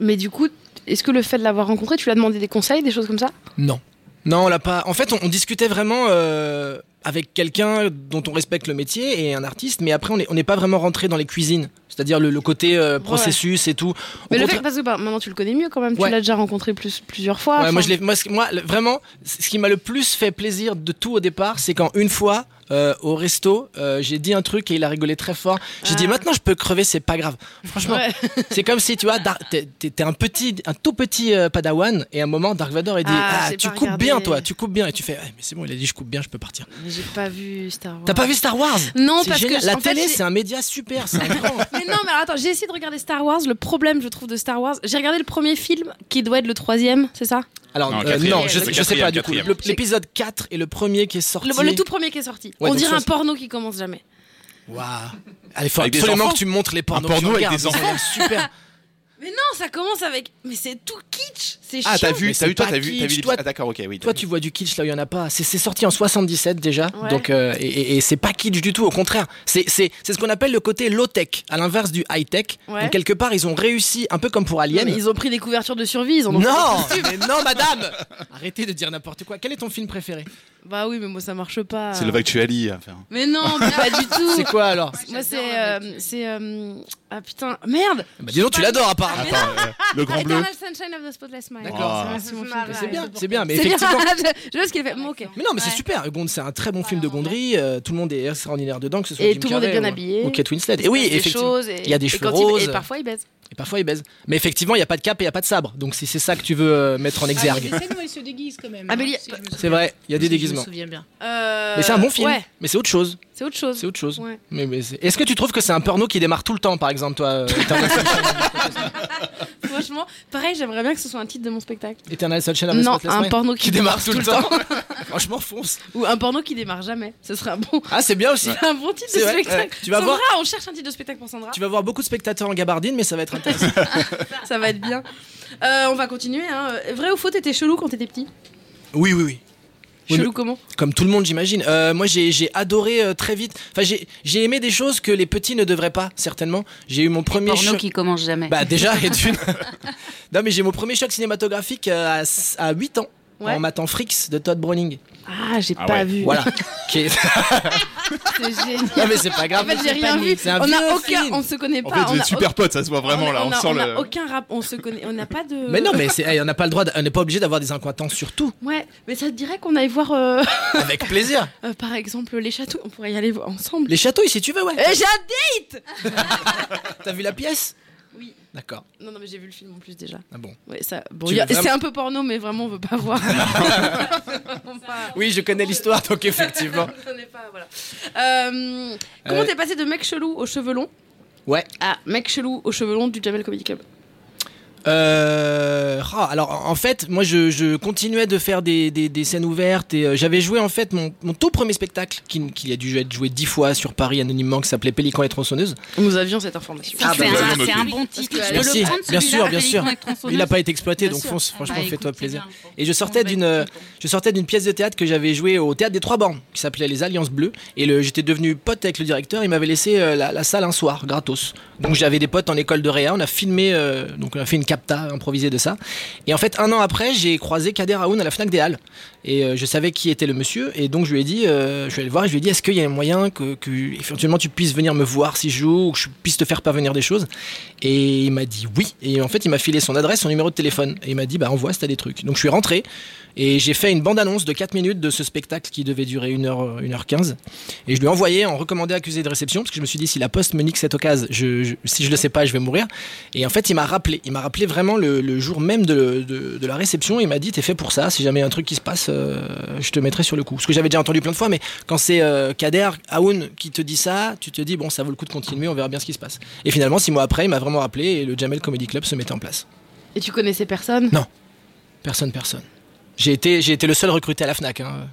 [SPEAKER 5] Mais du coup, est-ce que le fait de l'avoir rencontré, tu lui as demandé des conseils, des choses comme ça?
[SPEAKER 6] Non. Non, on l'a pas. En fait, on, on discutait vraiment euh, avec quelqu'un dont on respecte le métier et un artiste, mais après, on n'est pas vraiment rentré dans les cuisines. C'est-à-dire le, le côté euh, processus et tout.
[SPEAKER 5] Mais le fait parce que bah, maintenant tu le connais mieux quand même,
[SPEAKER 6] Ouais.
[SPEAKER 5] tu l'as déjà rencontré plus, plusieurs fois.
[SPEAKER 6] Ouais, moi, je moi, moi, vraiment, ce qui m'a le plus fait plaisir de tout au départ, c'est quand une fois, euh, au resto, euh, j'ai dit un truc et il a rigolé très fort. J'ai
[SPEAKER 5] Ah.
[SPEAKER 6] dit maintenant je peux crever, c'est pas grave. Franchement, [LAUGHS] c'est comme si tu vois, t'es un petit, un tout petit Padawan et à un moment Dark Vador il dit
[SPEAKER 5] Ah,
[SPEAKER 6] ah, tu coupes
[SPEAKER 5] regardé.
[SPEAKER 6] bien toi, tu coupes bien et tu fais Ah, mais c'est bon, il a dit je coupe bien, je peux partir.
[SPEAKER 5] J'ai pas vu Star Wars.
[SPEAKER 6] T'as pas vu Star Wars
[SPEAKER 5] Non, parce
[SPEAKER 6] génial.
[SPEAKER 5] que
[SPEAKER 6] la télé c'est un média super, c'est. [LAUGHS]
[SPEAKER 5] Mais non, mais attends, j'ai essayé de regarder Star Wars. Le problème, je trouve, de Star Wars, j'ai regardé le premier film qui doit être le troisième, c'est ça?
[SPEAKER 6] Alors
[SPEAKER 2] Non,
[SPEAKER 6] euh, non, je, je sais pas du coup. L'épisode 4 est le premier qui est sorti.
[SPEAKER 5] le, le tout premier qui est sorti.
[SPEAKER 6] Ouais,
[SPEAKER 5] On dirait un porno qui commence jamais.
[SPEAKER 6] Waouh. Allez, faut
[SPEAKER 2] Avec
[SPEAKER 6] absolument
[SPEAKER 2] enfants
[SPEAKER 6] que tu me montres les pornos.
[SPEAKER 2] Un porno avec des
[SPEAKER 6] l'air super. [LAUGHS]
[SPEAKER 5] Mais non, ça commence avec. Mais c'est tout kitsch. C'est
[SPEAKER 2] Ah,
[SPEAKER 5] chiant.
[SPEAKER 2] t'as vu, t'as vu, toi, t'as vu, t'as vu
[SPEAKER 6] toi-
[SPEAKER 2] Ah, d'accord, ok, oui.
[SPEAKER 6] Toi, tu vois du kitsch là où il y en a pas. C'est c'est sorti en 77 déjà.
[SPEAKER 5] Ouais.
[SPEAKER 6] Donc, euh, et, et- et c'est pas kitsch du tout. Au contraire, c'est c'est c'est ce qu'on appelle le côté low tech, à l'inverse du high tech.
[SPEAKER 5] Ouais.
[SPEAKER 6] Donc quelque part, ils ont réussi, un peu comme pour
[SPEAKER 5] Non,
[SPEAKER 6] Alien.
[SPEAKER 5] mais ils ont pris des couvertures de survie, ils en ont
[SPEAKER 6] Non, [LAUGHS] mais non, madame. Arrêtez de dire n'importe quoi. Quel est ton film préféré?
[SPEAKER 5] Bah oui, mais moi ça marche pas.
[SPEAKER 2] C'est Love Actually. enfin.
[SPEAKER 5] Mais non, mais pas du tout.
[SPEAKER 6] C'est quoi alors
[SPEAKER 5] Moi c'est. euh, c'est. euh, Ah putain, merde
[SPEAKER 6] bah, Dis donc, tu l'adores apparemment.
[SPEAKER 2] Attends, euh, le grand bleu.
[SPEAKER 5] Eternal Sunshine of the Spotless Mind.
[SPEAKER 6] D'accord.
[SPEAKER 2] Ah.
[SPEAKER 5] C'est mon film
[SPEAKER 8] marrant.
[SPEAKER 5] préféré.
[SPEAKER 6] C'est bien, c'est bien, mais
[SPEAKER 5] C'est bien.
[SPEAKER 6] effectivement. [LAUGHS]
[SPEAKER 5] Je vois ce qu'il fait. Bon, ok.
[SPEAKER 6] Mais non, mais c'est
[SPEAKER 8] Ouais.
[SPEAKER 6] super. Gond, c'est un très bon film de Gondry. euh, tout le monde est extraordinaire dedans, que ce soit
[SPEAKER 5] Et
[SPEAKER 6] Jim
[SPEAKER 5] tout le monde est
[SPEAKER 6] Carrey
[SPEAKER 5] bien
[SPEAKER 6] ou-
[SPEAKER 5] habillé.
[SPEAKER 6] Ou Kate Winslet. Et oui,
[SPEAKER 5] des
[SPEAKER 6] effectivement.
[SPEAKER 5] choses et-
[SPEAKER 6] Il y a des
[SPEAKER 5] et
[SPEAKER 6] cheveux
[SPEAKER 5] quand il-
[SPEAKER 6] roses.
[SPEAKER 5] Et parfois il baise.
[SPEAKER 6] Et parfois ils baisent. Mais effectivement, il y a pas de cap et il y a pas de sabre. Donc si c'est ça que tu veux euh, mettre en exergue.
[SPEAKER 9] Ah, scènes où elle se déguise quand même. Hein, si je me souviens-
[SPEAKER 6] C'est vrai, il y a des
[SPEAKER 9] Je
[SPEAKER 6] déguisements.
[SPEAKER 9] me souviens bien.
[SPEAKER 5] Euh,
[SPEAKER 6] Mais c'est un bon film.
[SPEAKER 5] Ouais,
[SPEAKER 6] Mais c'est autre chose.
[SPEAKER 5] C'est autre chose.
[SPEAKER 6] C'est autre chose.
[SPEAKER 5] Ouais.
[SPEAKER 6] Mais, Est-ce que tu trouves que c'est un porno qui démarre tout le temps, par exemple, toi euh,
[SPEAKER 5] Franchement, pareil, j'aimerais bien que ce soit un titre de mon spectacle.
[SPEAKER 6] Eternal Sunshine of
[SPEAKER 5] Non, un porno qui,
[SPEAKER 6] qui démarre tout le temps. [LAUGHS] Franchement, fonce.
[SPEAKER 5] Ou un porno qui démarre jamais. Ce serait un bon,
[SPEAKER 6] Ah, c'est bien aussi. [LAUGHS]
[SPEAKER 5] un bon titre de
[SPEAKER 6] vrai,
[SPEAKER 5] spectacle.
[SPEAKER 6] ouais. Tu vas
[SPEAKER 5] Sandra,
[SPEAKER 6] voir-
[SPEAKER 5] on cherche un titre de spectacle pour Sandra.
[SPEAKER 6] Tu vas voir beaucoup de spectateurs en gabardine, mais ça va être [LAUGHS] intéressant.
[SPEAKER 5] Ça va être bien. Euh, on va continuer. Hein. Vrai ou faux, t'étais chelou quand t'étais petit?
[SPEAKER 6] Oui, oui, oui. Oui,
[SPEAKER 5] Chelou comment
[SPEAKER 6] Comme tout le monde, j'imagine. Euh, moi, j'ai adoré euh, très vite. Enfin, j'ai aimé des choses que les petits ne devraient pas, certainement. J'ai eu mon premier
[SPEAKER 8] Porno
[SPEAKER 6] choc.
[SPEAKER 8] qui commence jamais.
[SPEAKER 6] Bah, déjà, et [LAUGHS] d'une. [LAUGHS] non, mais j'ai mon premier choc cinématographique euh, à, à 8 ans.
[SPEAKER 5] Ouais.
[SPEAKER 6] En matant Fricks de Todd Browning.
[SPEAKER 5] Ah, j'ai
[SPEAKER 4] Ah
[SPEAKER 5] pas
[SPEAKER 4] ouais.
[SPEAKER 5] vu.
[SPEAKER 6] Voilà. [LAUGHS] Est-
[SPEAKER 5] C'est génial.
[SPEAKER 6] non, mais c'est pas grave.
[SPEAKER 5] En fait, j'ai rien vu.
[SPEAKER 6] C'est un
[SPEAKER 5] On a aucun,
[SPEAKER 6] film.
[SPEAKER 5] on se connaît
[SPEAKER 2] En
[SPEAKER 5] pas.
[SPEAKER 2] fait,
[SPEAKER 5] on
[SPEAKER 2] êtes super potes, ça se voit vraiment
[SPEAKER 5] on a-
[SPEAKER 2] là.
[SPEAKER 5] on
[SPEAKER 2] On
[SPEAKER 5] a-
[SPEAKER 2] sent
[SPEAKER 5] on a
[SPEAKER 2] le.
[SPEAKER 5] aucun rap, on se connaît, on n'a pas de.
[SPEAKER 6] Mais non, mais c'est- hey, on n'a pas le droit, de- on n'est pas obligé d'avoir des incointances sur tout.
[SPEAKER 5] Ouais, mais ça te dirait qu'on aille voir, euh,
[SPEAKER 6] Avec plaisir. [LAUGHS]
[SPEAKER 5] euh, par exemple, les châteaux. On pourrait y aller ensemble.
[SPEAKER 6] Les châteaux, si tu veux, ouais.
[SPEAKER 5] Eh, j'ai un date
[SPEAKER 6] T'as vu la pièce?
[SPEAKER 5] Oui.
[SPEAKER 6] D'accord.
[SPEAKER 5] Non, non, mais j'ai vu le film en plus déjà.
[SPEAKER 6] Ah bon.
[SPEAKER 5] Ouais, ça. Bon, a-
[SPEAKER 6] vraiment-
[SPEAKER 5] c'est un peu porno, mais vraiment, on veut pas voir. Pas- [LAUGHS] [LAUGHS]
[SPEAKER 6] Oui, je connais l'histoire, donc effectivement. [LAUGHS]
[SPEAKER 5] Pas, voilà. Euh, comment
[SPEAKER 6] Euh,
[SPEAKER 5] t'es passé de mec chelou aux cheveux longs
[SPEAKER 6] Ouais.
[SPEAKER 5] à mec chelou aux cheveux longs du Jamel Comedy Club?
[SPEAKER 6] Euh, ah, alors en fait, moi je, je continuais de faire des, des, des scènes ouvertes et euh, j'avais joué en fait mon, mon tout premier spectacle qui, qui a dû être joué dix fois sur Paris anonymement qui s'appelait Pélican et tronçonneuse.
[SPEAKER 5] Nous avions cette information.
[SPEAKER 6] Ah,
[SPEAKER 8] c'est
[SPEAKER 6] bah,
[SPEAKER 8] un, c'est bon titre.
[SPEAKER 5] Parce que-
[SPEAKER 8] Tu veux
[SPEAKER 6] Merci,
[SPEAKER 8] le prendre,
[SPEAKER 6] bien sûr, bien
[SPEAKER 8] Pélican
[SPEAKER 6] sûr. Il n'a pas été exploité,
[SPEAKER 5] Bien
[SPEAKER 6] donc
[SPEAKER 5] sûr.
[SPEAKER 6] fonce, franchement,
[SPEAKER 8] Bah,
[SPEAKER 6] fais-toi plaisir.
[SPEAKER 8] bien.
[SPEAKER 6] Et je sortais
[SPEAKER 8] Bon,
[SPEAKER 6] d'une,
[SPEAKER 8] bah,
[SPEAKER 6] euh, je sortais d'une pièce de théâtre que j'avais jouée au théâtre des Trois Bornes, qui s'appelait Les Alliances Bleues. Et j'étais devenu pote avec le directeur. Il m'avait laissé euh, la, la salle un soir, gratos. Donc j'avais des potes en école de réa. On a filmé, euh, donc on a fait une capta improvisée de ça. Et en fait, un an après, j'ai croisé Kader Aoun à la Fnac des Halles. Et euh, je savais qui était le monsieur. Et donc je lui ai dit, euh, je vais le voir. Et je lui ai dit, est-ce qu'il y a un moyen que, éventuellement tu puisses venir me voir si je joue ou que je puisse te faire parvenir des choses? Et il m'a dit oui. Et en fait, il m'a filé son adresse, son numéro de téléphone. Et il m'a dit, bah envoie si t'as des trucs. Donc je suis rentré. Et j'ai fait une bande-annonce de 4 minutes de ce spectacle qui devait durer 1h, 1h15. Et je lui ai envoyé en recommandé accusé de réception, parce que je me suis dit, si la poste me nique cette occasion, je, je- si je le sais pas, je vais mourir. Et en fait, il m'a rappelé. Il m'a rappelé vraiment le, jour même de, de- la réception. Il m'a dit, t'es fait pour ça. Si jamais un truc qui se passe, euh, je te mettrai sur le coup. Ce que j'avais déjà entendu plein de fois, mais quand c'est euh, Kader Aoun qui te dit ça, tu te dis, bon, ça vaut le coup de continuer, on verra bien ce qui se passe. Et finalement, six mois après, il m'a vraiment rappelé et le Jamel Comedy Club se mettait en place.
[SPEAKER 5] Et tu connaissais personne?
[SPEAKER 6] Personne, personne. J'ai été, j'ai été le seul recruté à la Fnac. hein.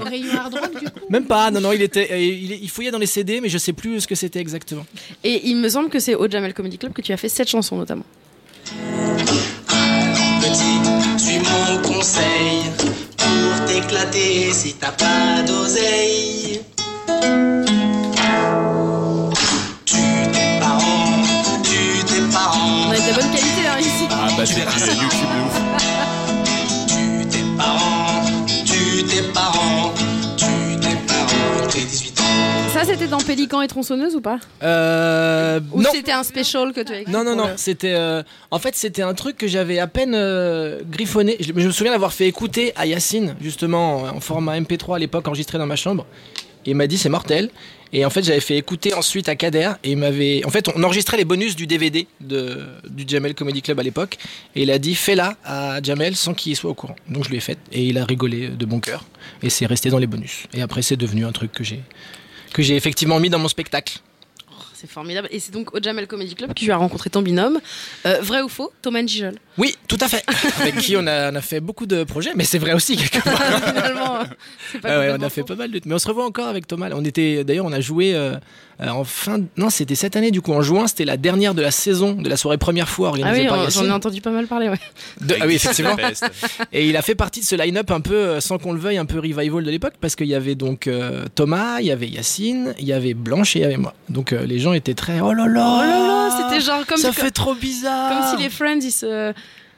[SPEAKER 9] Au rayon hard rock, du coup?
[SPEAKER 6] Même pas, non, non, il était, euh, il, il fouillait dans les CD, mais je sais plus ce que c'était exactement.
[SPEAKER 5] Et il me semble que c'est au Jamel Comedy Club que tu as fait cette chanson notamment.
[SPEAKER 10] Petit, suis mon conseil pour t'éclater si t'as pas d'oseille. Tu tes parents, tu tes
[SPEAKER 5] On
[SPEAKER 10] parents,
[SPEAKER 5] a de la bonne qualité hein, ici.
[SPEAKER 4] Ah bah c'est YouTube de ouf.
[SPEAKER 10] tu tes parents,
[SPEAKER 5] Ça, c'était dans Pélican et tronçonneuse ou pas
[SPEAKER 6] Euh,
[SPEAKER 5] Ou
[SPEAKER 6] non.
[SPEAKER 5] c'était un special que tu as écrit
[SPEAKER 6] Non, non, non,
[SPEAKER 5] le-
[SPEAKER 6] c'était. euh, en fait, c'était un truc que j'avais à peine euh, griffonné. Je, je me souviens d'avoir fait écouter à Yacine, justement, en, en format MP3 à l'époque, enregistré dans ma chambre. Et il m'a dit c'est mortel. Et en fait, j'avais fait écouter ensuite à Kader. Et il m'avait. En fait, on enregistrait les bonus du DVD de, du Jamel Comedy Club à l'époque. Et il a dit fais-la à Jamel sans qu'il soit au courant. Donc je lui ai fait. Et il a rigolé de bon cœur. Et c'est resté dans les bonus. Et après, c'est devenu un truc que j'ai que j'ai effectivement mis dans mon spectacle.
[SPEAKER 5] C'est formidable. Et c'est donc au Jamel Comedy Club que tu as rencontré ton binôme. Euh, vrai ou faux Thomas Gijol?
[SPEAKER 6] Oui, tout à fait. [LAUGHS] Avec qui on a, on a fait beaucoup de projets, mais c'est vrai aussi quelque part.
[SPEAKER 5] Finalement, euh, c'est pas
[SPEAKER 6] Ah ouais, on a fait
[SPEAKER 5] faux.
[SPEAKER 6] pas mal de. Mais on se revoit encore avec Thomas. On était d'ailleurs, on a joué euh, en fin. Non, c'était cette année du coup en juin. C'était la dernière de la saison de la soirée première fois
[SPEAKER 5] Ah
[SPEAKER 6] organisée
[SPEAKER 5] oui,
[SPEAKER 6] par
[SPEAKER 5] on- j'en ai entendu pas mal parler, ouais.
[SPEAKER 6] De- ah oui, effectivement. Et il a fait partie de ce line-up un peu, sans qu'on le veuille, un peu revival de l'époque, parce qu'il y avait donc euh, Thomas, il y avait Yacine, il y avait Blanche et il y avait moi. Donc euh, les gens étaient très. Oh là là
[SPEAKER 5] Oh là là, c'était genre comme,
[SPEAKER 6] Ça
[SPEAKER 5] si,
[SPEAKER 6] fait trop bizarre
[SPEAKER 5] comme si les Friends ils se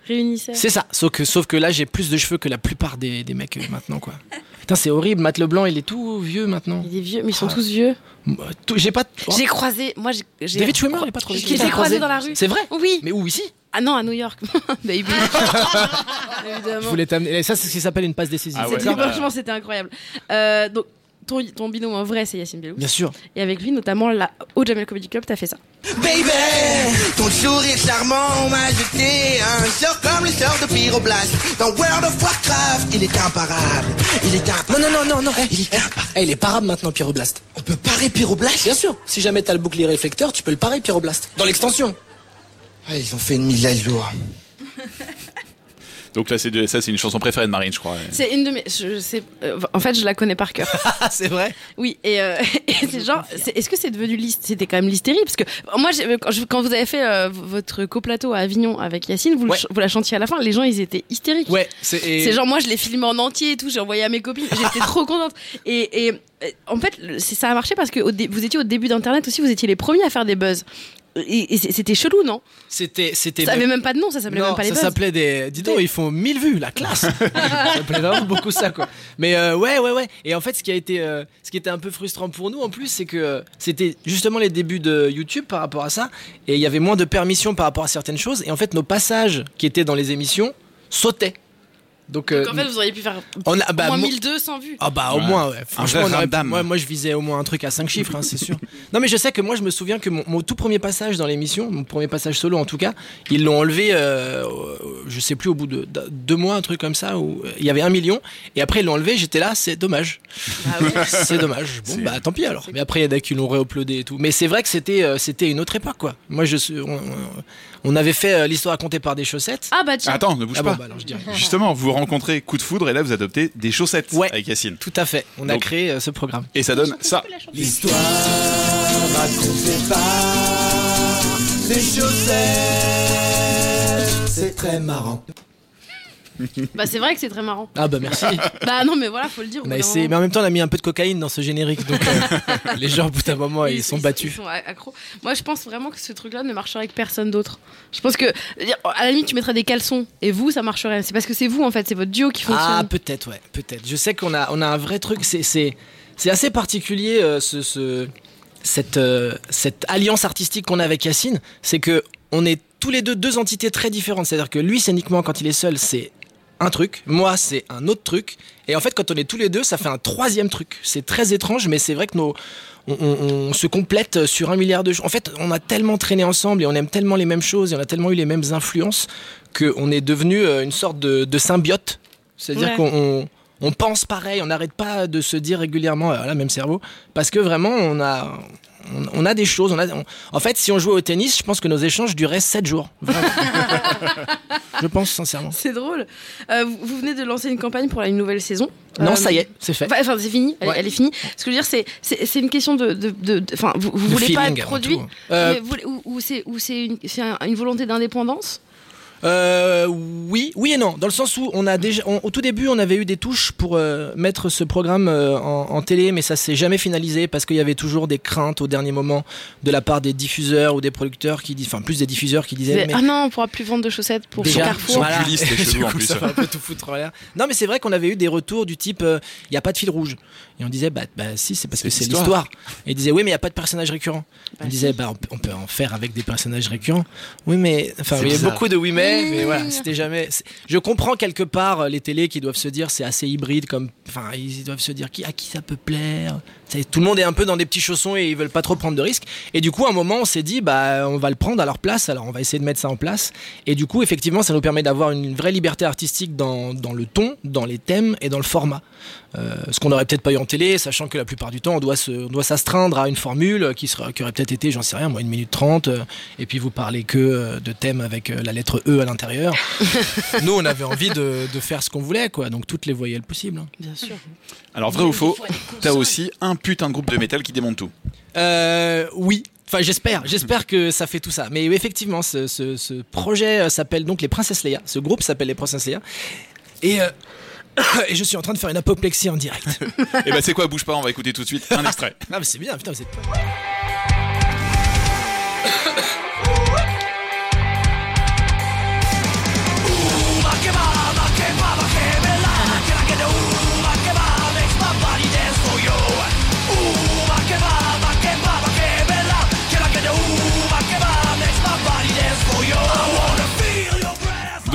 [SPEAKER 5] réunissaient.
[SPEAKER 6] C'est ça, sauf que, sauf que là j'ai plus de cheveux que la plupart des, des mecs euh, maintenant quoi. Putain c'est horrible, Matt Leblanc il est tout vieux maintenant.
[SPEAKER 5] Il est vieux, mais ils sont
[SPEAKER 6] Ah.
[SPEAKER 5] tous vieux.
[SPEAKER 6] Tout- J'ai pas. oh,
[SPEAKER 5] J'ai croisé, moi j'ai.
[SPEAKER 6] David Schwimmer il est pas trop vieux.
[SPEAKER 5] Je l'ai croisé dans la rue.
[SPEAKER 6] C'est vrai
[SPEAKER 5] Oui.
[SPEAKER 6] Mais où ici?
[SPEAKER 5] Ah non, à New York. [LAUGHS] Baby. [LAUGHS]
[SPEAKER 6] Je
[SPEAKER 5] Évidemment.
[SPEAKER 6] voulais t'amener. Ça c'est ce qui s'appelle une passe décisive.
[SPEAKER 4] Ah ouais.
[SPEAKER 5] C'était-
[SPEAKER 4] Ah bah.
[SPEAKER 5] Franchement, c'était incroyable. Euh, donc, ton, ton binôme en vrai, c'est Yacine Bellous.
[SPEAKER 6] Bien sûr.
[SPEAKER 5] Et avec lui, notamment, là, au Jamel Comedy Club, t'as fait ça.
[SPEAKER 10] Baby, ton sourire charmant m'a jeté un sort comme le sort de Pyroblast. Dans World of Warcraft, il est imparable. Il est imparable.
[SPEAKER 7] Non, non, non, non, non. Il est imparable. Eh, il est parable maintenant, Pyroblast.
[SPEAKER 10] On peut parer Pyroblast
[SPEAKER 7] Bien sûr. Si jamais t'as le bouclier réflecteur, tu peux le parer, Pyroblast. Dans l'extension.
[SPEAKER 10] Ah, ils ont fait une mise à jour.
[SPEAKER 4] Donc là, c'est de- ça, c'est une chanson préférée de Marine, je crois.
[SPEAKER 5] C'est une de mes. Je sais, euh, en fait, je la connais par cœur. [LAUGHS]
[SPEAKER 6] Ah, c'est vrai?
[SPEAKER 5] Oui, et, euh, [LAUGHS] et c'est genre. Est-ce que c'est devenu liste C'était quand même l'hystérie? Parce que moi, j'ai- quand, je- quand vous avez fait euh, votre coplateau à Avignon avec Yacine, vous, le
[SPEAKER 6] Ouais.
[SPEAKER 5] ch- vous la chantiez à la fin, les gens, ils étaient hystériques.
[SPEAKER 6] Ouais, c'est. et-
[SPEAKER 5] C'est genre, moi, je l'ai filmé en entier et tout, j'ai envoyé à mes copines, j'étais trop contente. Et, et, en fait, ça a marché parce que vous étiez au début d'Internet aussi, vous étiez les premiers à faire des buzz. C'était chelou, non?
[SPEAKER 6] C'était. c'était
[SPEAKER 5] Ça avait même pas de nom, ça s'appelait même pas les
[SPEAKER 6] ça s'appelait des. Dis donc, ils font 1000 vues, la classe. [LAUGHS] ça s'appelait vraiment beaucoup ça, quoi. Mais euh, ouais, ouais, ouais. Et en fait, ce qui a été, euh, ce qui était un peu frustrant pour nous, en plus, c'est que euh, c'était justement les débuts de YouTube par rapport à ça, et il y avait moins de permissions par rapport à certaines choses, et en fait, nos passages qui étaient dans les émissions sautaient. Donc, euh,
[SPEAKER 5] Donc en fait, vous auriez pu faire
[SPEAKER 6] on a,
[SPEAKER 5] au
[SPEAKER 6] bah,
[SPEAKER 5] moins
[SPEAKER 6] mo-
[SPEAKER 5] 1200 vues.
[SPEAKER 6] Ah bah au
[SPEAKER 4] Ouais.
[SPEAKER 6] moins, ouais.
[SPEAKER 4] Un
[SPEAKER 6] franchement,
[SPEAKER 4] vrai
[SPEAKER 6] on aurait-
[SPEAKER 4] ramdam.
[SPEAKER 6] moi, moi je visais au moins un truc à 5 chiffres, hein, c'est sûr. [LAUGHS] non mais je sais que moi je me souviens que mon, mon tout premier passage dans l'émission, mon premier passage solo en tout cas, ils l'ont enlevé, euh, euh, je sais plus au bout de, de- deux mois, un truc comme ça, où euh, il y avait un million, et après ils l'ont enlevé, j'étais là, c'est dommage. [LAUGHS] c'est dommage. Bon bah tant pis alors. Mais après il y en a qui l'ont réuploadé et tout. Mais c'est vrai que c'était euh, c'était une autre époque quoi. Moi je suis- on, on- on avait fait euh, l'histoire racontée par des chaussettes.
[SPEAKER 5] Ah bah tiens.
[SPEAKER 4] Attends, ne bouge
[SPEAKER 6] Ah bon,
[SPEAKER 4] pas.
[SPEAKER 6] bah alors je dirais.
[SPEAKER 4] Justement, vous rencontrez coup de foudre et là, vous adoptez des chaussettes
[SPEAKER 6] Ouais.
[SPEAKER 4] avec Yacine.
[SPEAKER 6] Tout à fait. On a créé euh, ce programme.
[SPEAKER 4] Et ça donne ça.
[SPEAKER 10] L'histoire racontée par les chaussettes. C'est très marrant.
[SPEAKER 5] Bah c'est vrai que c'est très marrant.
[SPEAKER 6] Ah bah merci. [LAUGHS]
[SPEAKER 5] Bah non mais voilà, faut le dire.
[SPEAKER 6] On a essayé, mais en même temps, on a mis un peu de cocaïne dans ce générique, donc euh, [LAUGHS] les gens, au bout d'un moment, ils sont battus.
[SPEAKER 5] Ils sont accros. Moi, je pense vraiment que ce truc-là ne marcherait avec personne d'autre. Je pense que, à la limite, tu mettrais des caleçons et vous, ça marcherait. C'est parce que c'est vous, en fait, c'est votre duo qui
[SPEAKER 6] Ah,
[SPEAKER 5] fonctionne.
[SPEAKER 6] peut-être, ouais, peut-être. Je sais qu'on a, on a un vrai truc, c'est, c'est, c'est assez particulier, euh, ce, ce- cette, euh, cette alliance artistique qu'on a avec Yacine. C'est que on est tous les deux deux entités très différentes. C'est-à-dire que lui, scéniquement, quand il est seul, c'est un truc, moi c'est un autre truc, et en fait quand on est tous les deux, ça fait un troisième truc. C'est très étrange, mais c'est vrai que nos, on, on- on se complète sur un milliard de choses. En fait, on a tellement traîné ensemble et on aime tellement les mêmes choses et on a tellement eu les mêmes influences qu'on est devenu euh, une sorte de, de symbiote. C'est-à-dire
[SPEAKER 5] Ouais.
[SPEAKER 6] qu'on on, pense pareil, on n'arrête pas de se dire régulièrement, euh, voilà, même cerveau, parce que vraiment on a, on, on a des choses. On a, on- en fait, si on jouait au tennis, je pense que nos échanges duraient 7 jours. [LAUGHS] Je pense sincèrement.
[SPEAKER 5] C'est drôle. Euh, vous, venez de lancer une campagne pour la- une nouvelle saison.
[SPEAKER 6] Non,
[SPEAKER 5] Euh,
[SPEAKER 6] ça y est, c'est fait.
[SPEAKER 5] Enfin, c'est fini, elle,
[SPEAKER 6] Ouais.
[SPEAKER 5] elle est finie. Ce que je veux dire, c'est, une question de. Enfin, vous, vous
[SPEAKER 6] Le
[SPEAKER 5] voulez pas être produit.
[SPEAKER 6] Euh,
[SPEAKER 5] mais vous- ou, ou c'est, une volonté d'indépendance
[SPEAKER 6] Euh, oui, oui et non. Dans le sens où on a déjà, on- au tout début, on avait eu des touches pour euh, mettre ce programme euh, en, en télé, mais ça s'est jamais finalisé parce qu'il y avait toujours des craintes au dernier moment de la part des diffuseurs ou des producteurs qui disent, enfin plus des diffuseurs qui disaient. Mais
[SPEAKER 5] Ah non, on pourra plus vendre de chaussettes pour
[SPEAKER 6] Déjà,
[SPEAKER 5] Carrefour.
[SPEAKER 6] voilà.
[SPEAKER 4] les [LAUGHS] en plus.
[SPEAKER 6] Ça va un peu tout foutre en l'air. Non, mais c'est vrai qu'on avait eu des retours du type, euh, il n'y a pas de fil rouge. Et on disait, bah, bah si, c'est parce que c'est
[SPEAKER 4] l'histoire.
[SPEAKER 6] Et ils disaient, oui, mais il n'y a pas de personnage récurrent.
[SPEAKER 5] Bah,
[SPEAKER 6] on disait, bah, on peut, on peut en faire avec des personnages récurrents. Oui, mais, enfin, il y a beaucoup de oui, mais, mais voilà, c'était jamais. Je comprends quelque part euh, les télés qui doivent se dire, c'est assez hybride, comme, enfin, ils doivent se dire, qui, à qui ça peut plaire? Tout le monde est un peu dans des petits chaussons et ils veulent pas trop prendre de risques. Et du coup, à un moment, on s'est dit, bah, on va le prendre à leur place. Alors, on va essayer de mettre ça en place. Et du coup, effectivement, ça nous permet d'avoir une vraie liberté artistique dans, dans le ton, dans les thèmes et dans le format. Euh, ce qu'on n'aurait peut-être pas eu en télé, sachant que la plupart du temps, on doit se, on doit s'astreindre à une formule qui, serait, qui aurait peut-être été, j'en sais rien, moi, une minute trente, euh, et puis vous parlez que euh, de thèmes avec la lettre E à l'intérieur. [LAUGHS] Nous, on avait envie de, de faire ce qu'on voulait, quoi. Donc toutes les voyelles possibles. hein.
[SPEAKER 5] Bien sûr.
[SPEAKER 4] Alors, vrai ou faux, t'as aussi un putain de groupe de métal qui démonte tout.
[SPEAKER 6] Euh, oui. Enfin, j'espère, j'espère que ça fait tout ça. Mais effectivement, ce, ce- ce projet euh, s'appelle donc les Princesses Leia. Ce groupe s'appelle les Princesses Leia. Et, euh, [COUGHS] et je suis en train de faire une apoplexie en direct. [LAUGHS]
[SPEAKER 4] Et bah, c'est quoi, bouge pas, on va écouter tout de suite un [LAUGHS] extrait.
[SPEAKER 6] Ah, mais c'est bien, putain, vous êtes.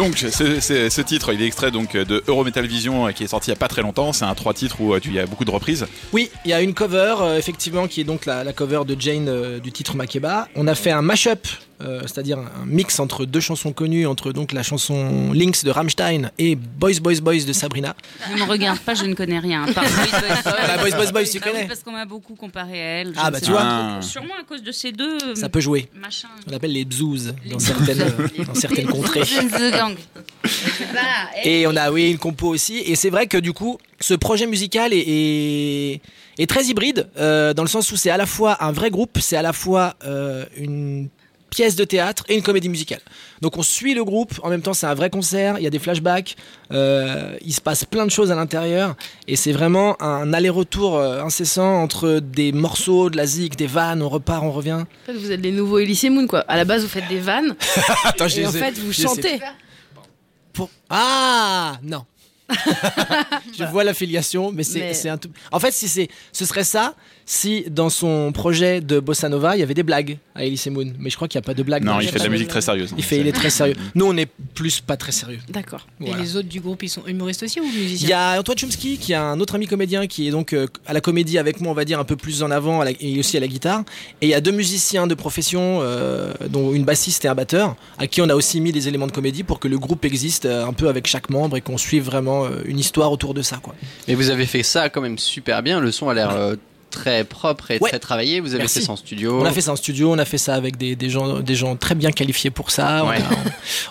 [SPEAKER 4] Donc ce, titre, il est extrait donc de Eurometal Vision euh, qui est sorti il y a pas très longtemps. C'est un trois titres où euh, il y a beaucoup de reprises.
[SPEAKER 6] Oui, il y a une cover, euh, effectivement, qui est donc la, cover de Jane du titre Makeba. On a fait un mashup, euh, c'est-à-dire un mix entre deux chansons connues, entre donc la chanson Lynx de Rammstein et Boys Boys Boys de Sabrina.
[SPEAKER 8] Ne me regarde pas, je ne connais rien. Boys, Boys, Boys. [LAUGHS]
[SPEAKER 6] Bah, Boys, Boys, Boys, tu
[SPEAKER 8] Ah oui,
[SPEAKER 6] connais.
[SPEAKER 8] Parce qu'on m'a beaucoup comparé à elle.
[SPEAKER 6] Ah, bah, tu
[SPEAKER 4] vois.
[SPEAKER 8] Sûrement à cause de ces deux. euh,
[SPEAKER 6] Ça peut jouer.
[SPEAKER 8] Machin.
[SPEAKER 6] On appelle les bzouz dans certaines, euh, dans certaines [LAUGHS] contrées.
[SPEAKER 8] The Gang.
[SPEAKER 6] Et on a oui une compo aussi. Et c'est vrai que du coup, ce projet musical est, est, est très hybride euh, dans le sens où c'est à la fois un vrai groupe, c'est à la fois euh, une pièce de théâtre et une comédie musicale. Donc on suit le groupe, en même temps c'est un vrai concert, il y a des flashbacks, euh, il se passe plein de choses à l'intérieur et c'est vraiment un aller-retour euh, incessant entre des morceaux, de la zik, des vannes, on repart, on revient.
[SPEAKER 5] En fait, vous êtes les nouveaux Elise Moon, quoi. À la base, vous faites des vannes. [LAUGHS]
[SPEAKER 6] Attends, je
[SPEAKER 5] et en fait, vous chantez.
[SPEAKER 6] Pour... Ah non. [LAUGHS] [LAUGHS] je vois l'affiliation, mais c'est
[SPEAKER 5] Mais-
[SPEAKER 6] c'est un tout. En fait, si c'est, ce serait ça, si dans son projet de bossa nova, il y avait des blagues à Elise Moon. Mais je crois qu'il n'y a pas de blagues.
[SPEAKER 4] Non, il fait de la musique très sérieuse.
[SPEAKER 6] Il fait, il est très sérieux. Nous, on est plus pas très sérieux.
[SPEAKER 5] D'accord.
[SPEAKER 6] Voilà.
[SPEAKER 9] Et les autres du groupe, ils sont humoristes aussi ou
[SPEAKER 6] Il
[SPEAKER 9] musiciens
[SPEAKER 6] y a Antoine Chomsky qui est un autre ami comédien qui est donc euh, à la comédie avec moi, on va dire un peu plus en avant à la- et aussi à la guitare. Et il y a deux musiciens de profession, euh, dont une bassiste et un batteur, à qui on a aussi mis des éléments de comédie pour que le groupe existe euh, un peu avec chaque membre et qu'on suive vraiment euh, une histoire autour de ça. Quoi.
[SPEAKER 11] Mais vous avez fait ça quand même super bien. Le son a l'air euh, très propre et
[SPEAKER 6] Ouais.
[SPEAKER 11] très travaillé. Vous avez
[SPEAKER 6] Merci.
[SPEAKER 11] fait ça en studio.
[SPEAKER 6] On a fait ça en studio, on a fait ça avec des, des gens, des gens très bien qualifiés pour ça. On,
[SPEAKER 11] Ouais.
[SPEAKER 6] a,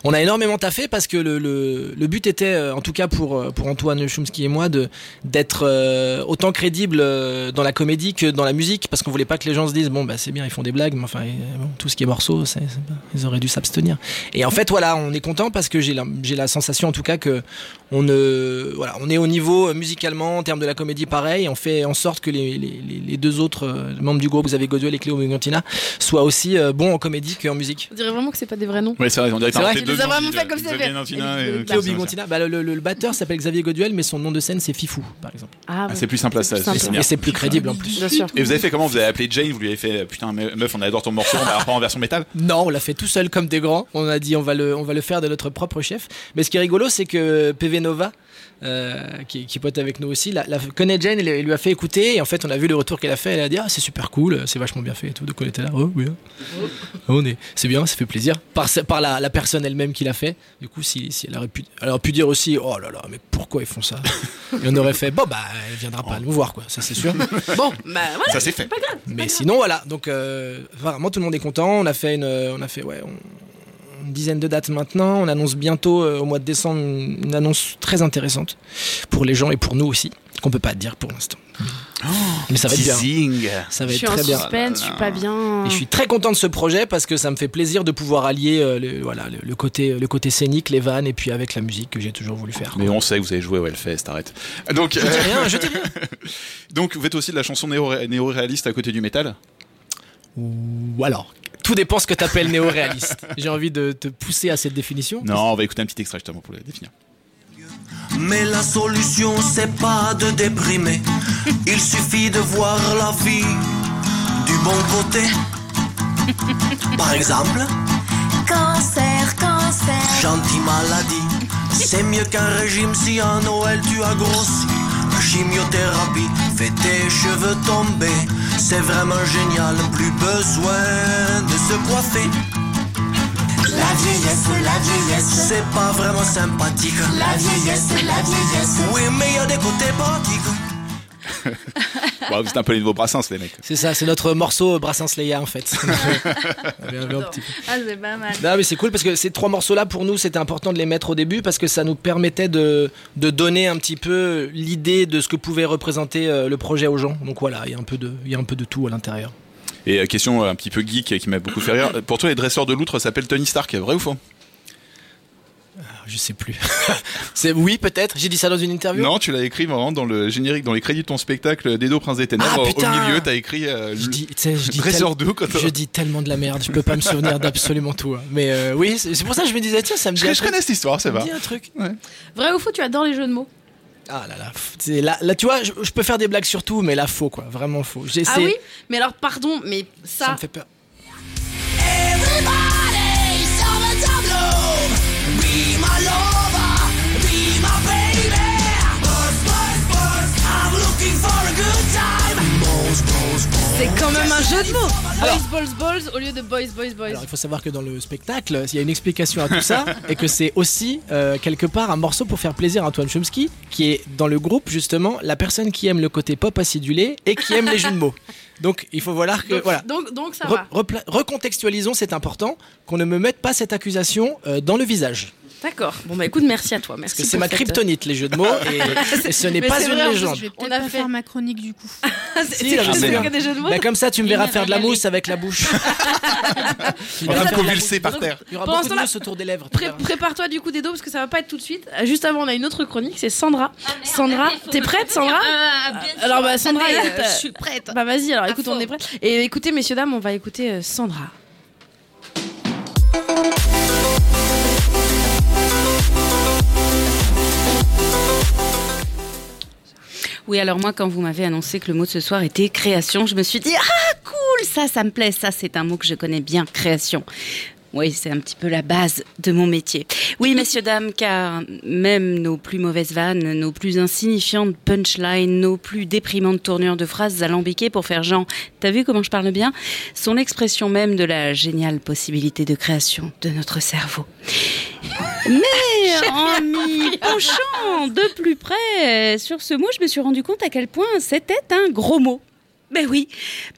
[SPEAKER 6] on a énormément taffé parce que le, le, le but était, euh, en tout cas pour, euh, pour Antoine Chomsky et moi, de d'être euh, autant crédible euh, dans la comédie que dans la musique, parce qu'on voulait pas que les gens se disent bon bah c'est bien, ils font des blagues, mais enfin bon, tout ce qui est pas- ils auraient dû s'abstenir. Et en fait voilà, on est content parce que j'ai la, j'ai la sensation en tout cas que on voilà, on est au niveau euh, musicalement en termes de la comédie pareil, on fait en sorte que les, les, deux autres euh, membres du groupe, Xavier Goduel et Cléo Mugantina, soient aussi euh, bons en comédie qu'en musique.
[SPEAKER 5] On dirait vraiment que c'est pas des vrais noms.
[SPEAKER 4] Oui, c'est vrai, on dirait que deux
[SPEAKER 5] vraiment fait comme ça,
[SPEAKER 6] Cléo bah, le, le- le batteur s'appelle Xavier Goduel, mais son nom de scène c'est Fifou, par exemple.
[SPEAKER 5] Ah,
[SPEAKER 4] Ah, c'est plus simple à ça.
[SPEAKER 6] Et c'est plus crédible en plus.
[SPEAKER 5] Bien sûr.
[SPEAKER 4] Et vous avez fait comment Vous avez appelé Jane, vous lui avez fait putain me- meuf, on adore ton morceau, on va la reprendre en version métal. [LAUGHS]
[SPEAKER 6] Non, on l'a fait tout seul comme des grands. On a dit on va le, on va le faire de notre propre chef. Mais ce qui est rigolo, c'est que PV Nova, euh, qui, qui pote avec nous aussi, la, la connaît Jane et lui- lui a fait écouter. Et en fait, on a vu le retour qu'elle a fait. Elle a dit ah c'est super cool, c'est vachement bien fait et tout. Donc on était là, oh oui, hein. on est, c'est bien, ça fait plaisir. Par, par la, la personne elle-même qui l'a fait. Du coup, si, si elle aurait pu, elle aurait pu dire aussi oh là là, mais pourquoi ils font ça? Et on aurait fait bon bah elle viendra pas nous voir quoi, ça c'est sûr.
[SPEAKER 5] Bon, [LAUGHS] bah voilà.
[SPEAKER 4] Ça c'est fait.
[SPEAKER 6] Mais sinon, voilà. Donc, euh, vraiment, tout le monde est content. On a fait une, on a fait, ouais, on- une dizaine de dates maintenant. On annonce bientôt, euh, au mois de décembre, une, une annonce très intéressante pour les gens et pour nous aussi, qu'on peut pas dire pour l'instant. Mais ça va être bien. Ça va
[SPEAKER 5] Je
[SPEAKER 6] être
[SPEAKER 5] suis en
[SPEAKER 6] très bien.
[SPEAKER 5] suspense, je suis pas bien.
[SPEAKER 6] Et je suis très content de ce projet parce que ça me fait plaisir de pouvoir allier euh, le, voilà, le, le côté, le côté scénique, les vannes et puis avec la musique que j'ai toujours voulu faire.
[SPEAKER 4] Mais on sait que vous avez joué au Hellfest, arrête. Donc,
[SPEAKER 6] Je dis
[SPEAKER 4] euh,
[SPEAKER 6] rien, je dis rien. [LAUGHS]
[SPEAKER 4] donc vous faites aussi de la chanson néo- néo-réaliste à côté du métal?
[SPEAKER 6] Ou alors, tout dépend ce que t'appelles néo-réaliste. J'ai envie de te pousser à cette définition.
[SPEAKER 4] Non, on va écouter un petit extrait justement pour le définir.
[SPEAKER 12] Mais la solution c'est pas de déprimer. Il suffit de voir la vie du bon côté. Par exemple,
[SPEAKER 13] Cancer, cancer.
[SPEAKER 12] gentille maladie. C'est mieux qu'un régime si à Noël tu as grossi. Chimiothérapie fait tes cheveux tomber. C'est vraiment génial, plus besoin de se coiffer.
[SPEAKER 13] La vieillesse, la vieillesse.
[SPEAKER 12] C'est pas vraiment sympathique.
[SPEAKER 13] La vieillesse, la vieillesse.
[SPEAKER 12] Oui, mais y a des côtés pratiques.
[SPEAKER 4] Bon, vous êtes un peu les nouveaux brassins, les mecs.
[SPEAKER 6] C'est ça, c'est notre morceau Brassens Leia en fait. [LAUGHS]
[SPEAKER 5] Ah, c'est pas mal.
[SPEAKER 6] Non mais c'est cool parce que ces trois morceaux là pour nous c'était important de les mettre au début parce que ça nous permettait de, de donner un petit peu l'idée de ce que pouvait représenter euh, le projet aux gens. Donc voilà, il y a un peu de, il y a un peu de tout à l'intérieur.
[SPEAKER 4] Et euh, question euh, un petit peu geek euh, qui m'a beaucoup fait rire. Pour toi, les dresseurs de loutre s'appellent Tony Stark, vrai ou faux?
[SPEAKER 6] Je sais plus. [LAUGHS] c'est oui peut-être. J'ai dit ça dans une interview.
[SPEAKER 4] Non, tu l'as écrit vraiment dans le générique, dans les crédits de ton spectacle Dedo Prince des Ténèbres.
[SPEAKER 6] Ah,
[SPEAKER 4] au milieu, t'as écrit euh,
[SPEAKER 6] Je dis, je dis tel-
[SPEAKER 4] quand
[SPEAKER 6] Je dis tellement de la merde, je peux pas me souvenir d'absolument tout. hein. Mais euh, oui, c'est pour ça que je me disais tiens, ça me dit
[SPEAKER 4] Je,
[SPEAKER 6] un
[SPEAKER 4] je
[SPEAKER 6] truc.
[SPEAKER 4] connais cette histoire, ça va.
[SPEAKER 6] dit un truc.
[SPEAKER 5] Vrai ou faux, tu adores les jeux de mots?
[SPEAKER 6] Ah là là, là, là tu vois, je, je peux faire des blagues sur tout, mais là faux quoi, vraiment faux.
[SPEAKER 5] Ah oui? Mais alors, pardon, mais ça.
[SPEAKER 6] Ça me fait peur.
[SPEAKER 12] C'est
[SPEAKER 5] quand même un jeu de mots.
[SPEAKER 6] Alors,
[SPEAKER 5] boys, balls, balls au lieu de boys, boys, boys.
[SPEAKER 6] Alors, il faut savoir que dans le spectacle, il y a une explication à tout ça et que c'est aussi euh, quelque part un morceau pour faire plaisir à Antoine Chomsky, qui est dans le groupe justement la personne qui aime le côté pop acidulé et qui aime les jeux de mots. Donc il faut voir que voilà.
[SPEAKER 5] Donc, donc ça va.
[SPEAKER 6] Recontextualisons, c'est important qu'on ne me mette pas cette accusation euh, dans le visage.
[SPEAKER 5] D'accord. Bon bah écoute, merci à toi. Merci.
[SPEAKER 6] Parce que c'est ma
[SPEAKER 5] cette-
[SPEAKER 6] kryptonite, les jeux de mots, et, [LAUGHS] et ce n'est pas une
[SPEAKER 5] vrai,
[SPEAKER 6] légende.
[SPEAKER 9] Je vais
[SPEAKER 5] On a
[SPEAKER 9] pas
[SPEAKER 5] fait-
[SPEAKER 9] faire ma chronique du coup. [LAUGHS]
[SPEAKER 5] C'est
[SPEAKER 6] Si, là,
[SPEAKER 5] des jeux de mots.
[SPEAKER 6] Bah, comme ça, tu me verras faire de la mousse avec la bouche. [LAUGHS]
[SPEAKER 2] De
[SPEAKER 6] la
[SPEAKER 2] convulser par terre.
[SPEAKER 6] Il y aura beaucoup
[SPEAKER 5] ce
[SPEAKER 6] de mousse autour des lèvres.
[SPEAKER 5] Prépare-toi du coup des dos parce que ça va pas être tout de suite. Euh, Juste avant, on a une autre chronique, c'est Sandra. Sandra, t'es prête, Sandra Alors bah Sandra,
[SPEAKER 8] euh,
[SPEAKER 5] euh,
[SPEAKER 8] je suis prête.
[SPEAKER 5] Bah vas-y, alors écoute, on est prêt. Et écoutez, messieurs dames, on va écouter euh, Sandra.
[SPEAKER 8] Oui, alors moi, quand vous m'avez annoncé que le mot de ce soir était création, je me suis dit ah cool, ça, ça me plaît, ça, c'est un mot que je connais bien, création. Oui, c'est un petit peu la base de mon métier. Oui, messieurs, dames, car même nos plus mauvaises vannes, nos plus insignifiantes punchlines, nos plus déprimantes tournures de phrases alambiquées pour faire genre, t'as vu comment je parle bien, sont l'expression même de la géniale possibilité de création de notre cerveau. Mais en m'y penchant de plus près sur ce mot, je me suis rendu compte à quel point c'était un gros mot. Ben oui,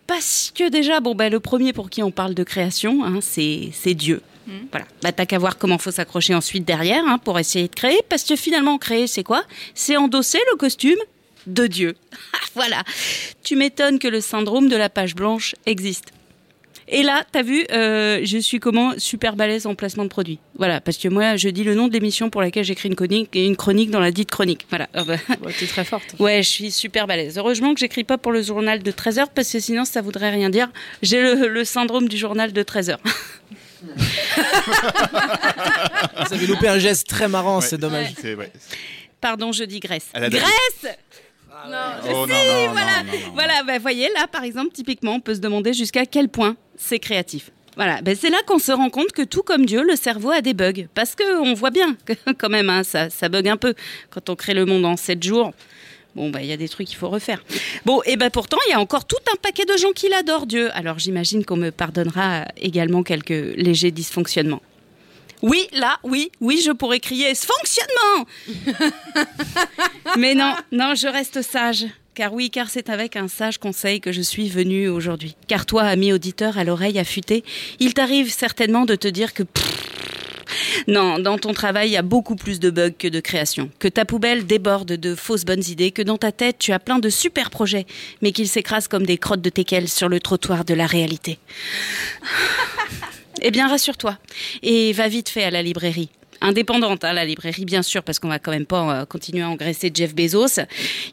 [SPEAKER 8] parce que déjà, bon, ben, le premier pour qui on parle de création, hein, c'est Dieu. Voilà, bah, t'as qu'à voir comment faut s'accrocher ensuite derrière hein, pour essayer de créer, parce que finalement, créer, c'est quoi? C'est endosser le costume de Dieu. [LAUGHS] voilà, tu m'étonnes que le syndrome de la page blanche existe. Et là, t'as vu, euh, je suis comment super balèze en placement de produits. Voilà, parce que moi, je dis le nom de l'émission pour laquelle j'écris une chronique, une chronique dans la dite chronique. Voilà. [LAUGHS] Bah.
[SPEAKER 5] T'es très forte.
[SPEAKER 8] Ouais, je suis super balèze. Heureusement que j'écris pas pour le journal de 13 heures, parce que sinon, ça voudrait rien dire. J'ai le, le syndrome du journal de 13 heures.
[SPEAKER 6] Vous avez loupé un geste très marrant, c'est dommage.
[SPEAKER 2] Ouais.
[SPEAKER 8] Pardon, je digresse.
[SPEAKER 2] Elle a
[SPEAKER 8] Grèce
[SPEAKER 5] Non,
[SPEAKER 2] Oh, non,
[SPEAKER 8] Si,
[SPEAKER 2] non, non,
[SPEAKER 8] voilà,
[SPEAKER 2] non, non.
[SPEAKER 8] voilà bah, voyez, là, par exemple, typiquement, on peut se demander jusqu'à quel point c'est créatif. Voilà, ben c'est là qu'on se rend compte que tout comme Dieu, le cerveau a des bugs. Parce qu'on voit bien que [LAUGHS] quand même, hein, ça, ça bug un peu. Quand on crée le monde en 7 jours, bon, bah, il y a des trucs qu'il faut refaire. Bon, et ben pourtant, il y a encore tout un paquet de gens qui l'adorent, Dieu. Alors j'imagine qu'on me pardonnera également quelques légers dysfonctionnements. Oui, là, oui, oui, je pourrais crier ce fonctionnement Mais non, non, je reste sage. Car oui, car c'est avec un sage conseil que je suis venue aujourd'hui. Car toi, ami auditeur à l'oreille affûtée, il t'arrive certainement de te dire que... non, dans ton travail, il y a beaucoup plus de bugs que de création. Que ta poubelle déborde de fausses bonnes idées, que dans ta tête, tu as plein de super projets, mais qu'ils s'écrasent comme des crottes de teckel sur le trottoir de la réalité. Eh bien, rassure-toi et va vite fait à la librairie. Indépendante, hein, la librairie, bien sûr, parce qu'on va quand même pas euh, continuer à engraisser Jeff Bezos.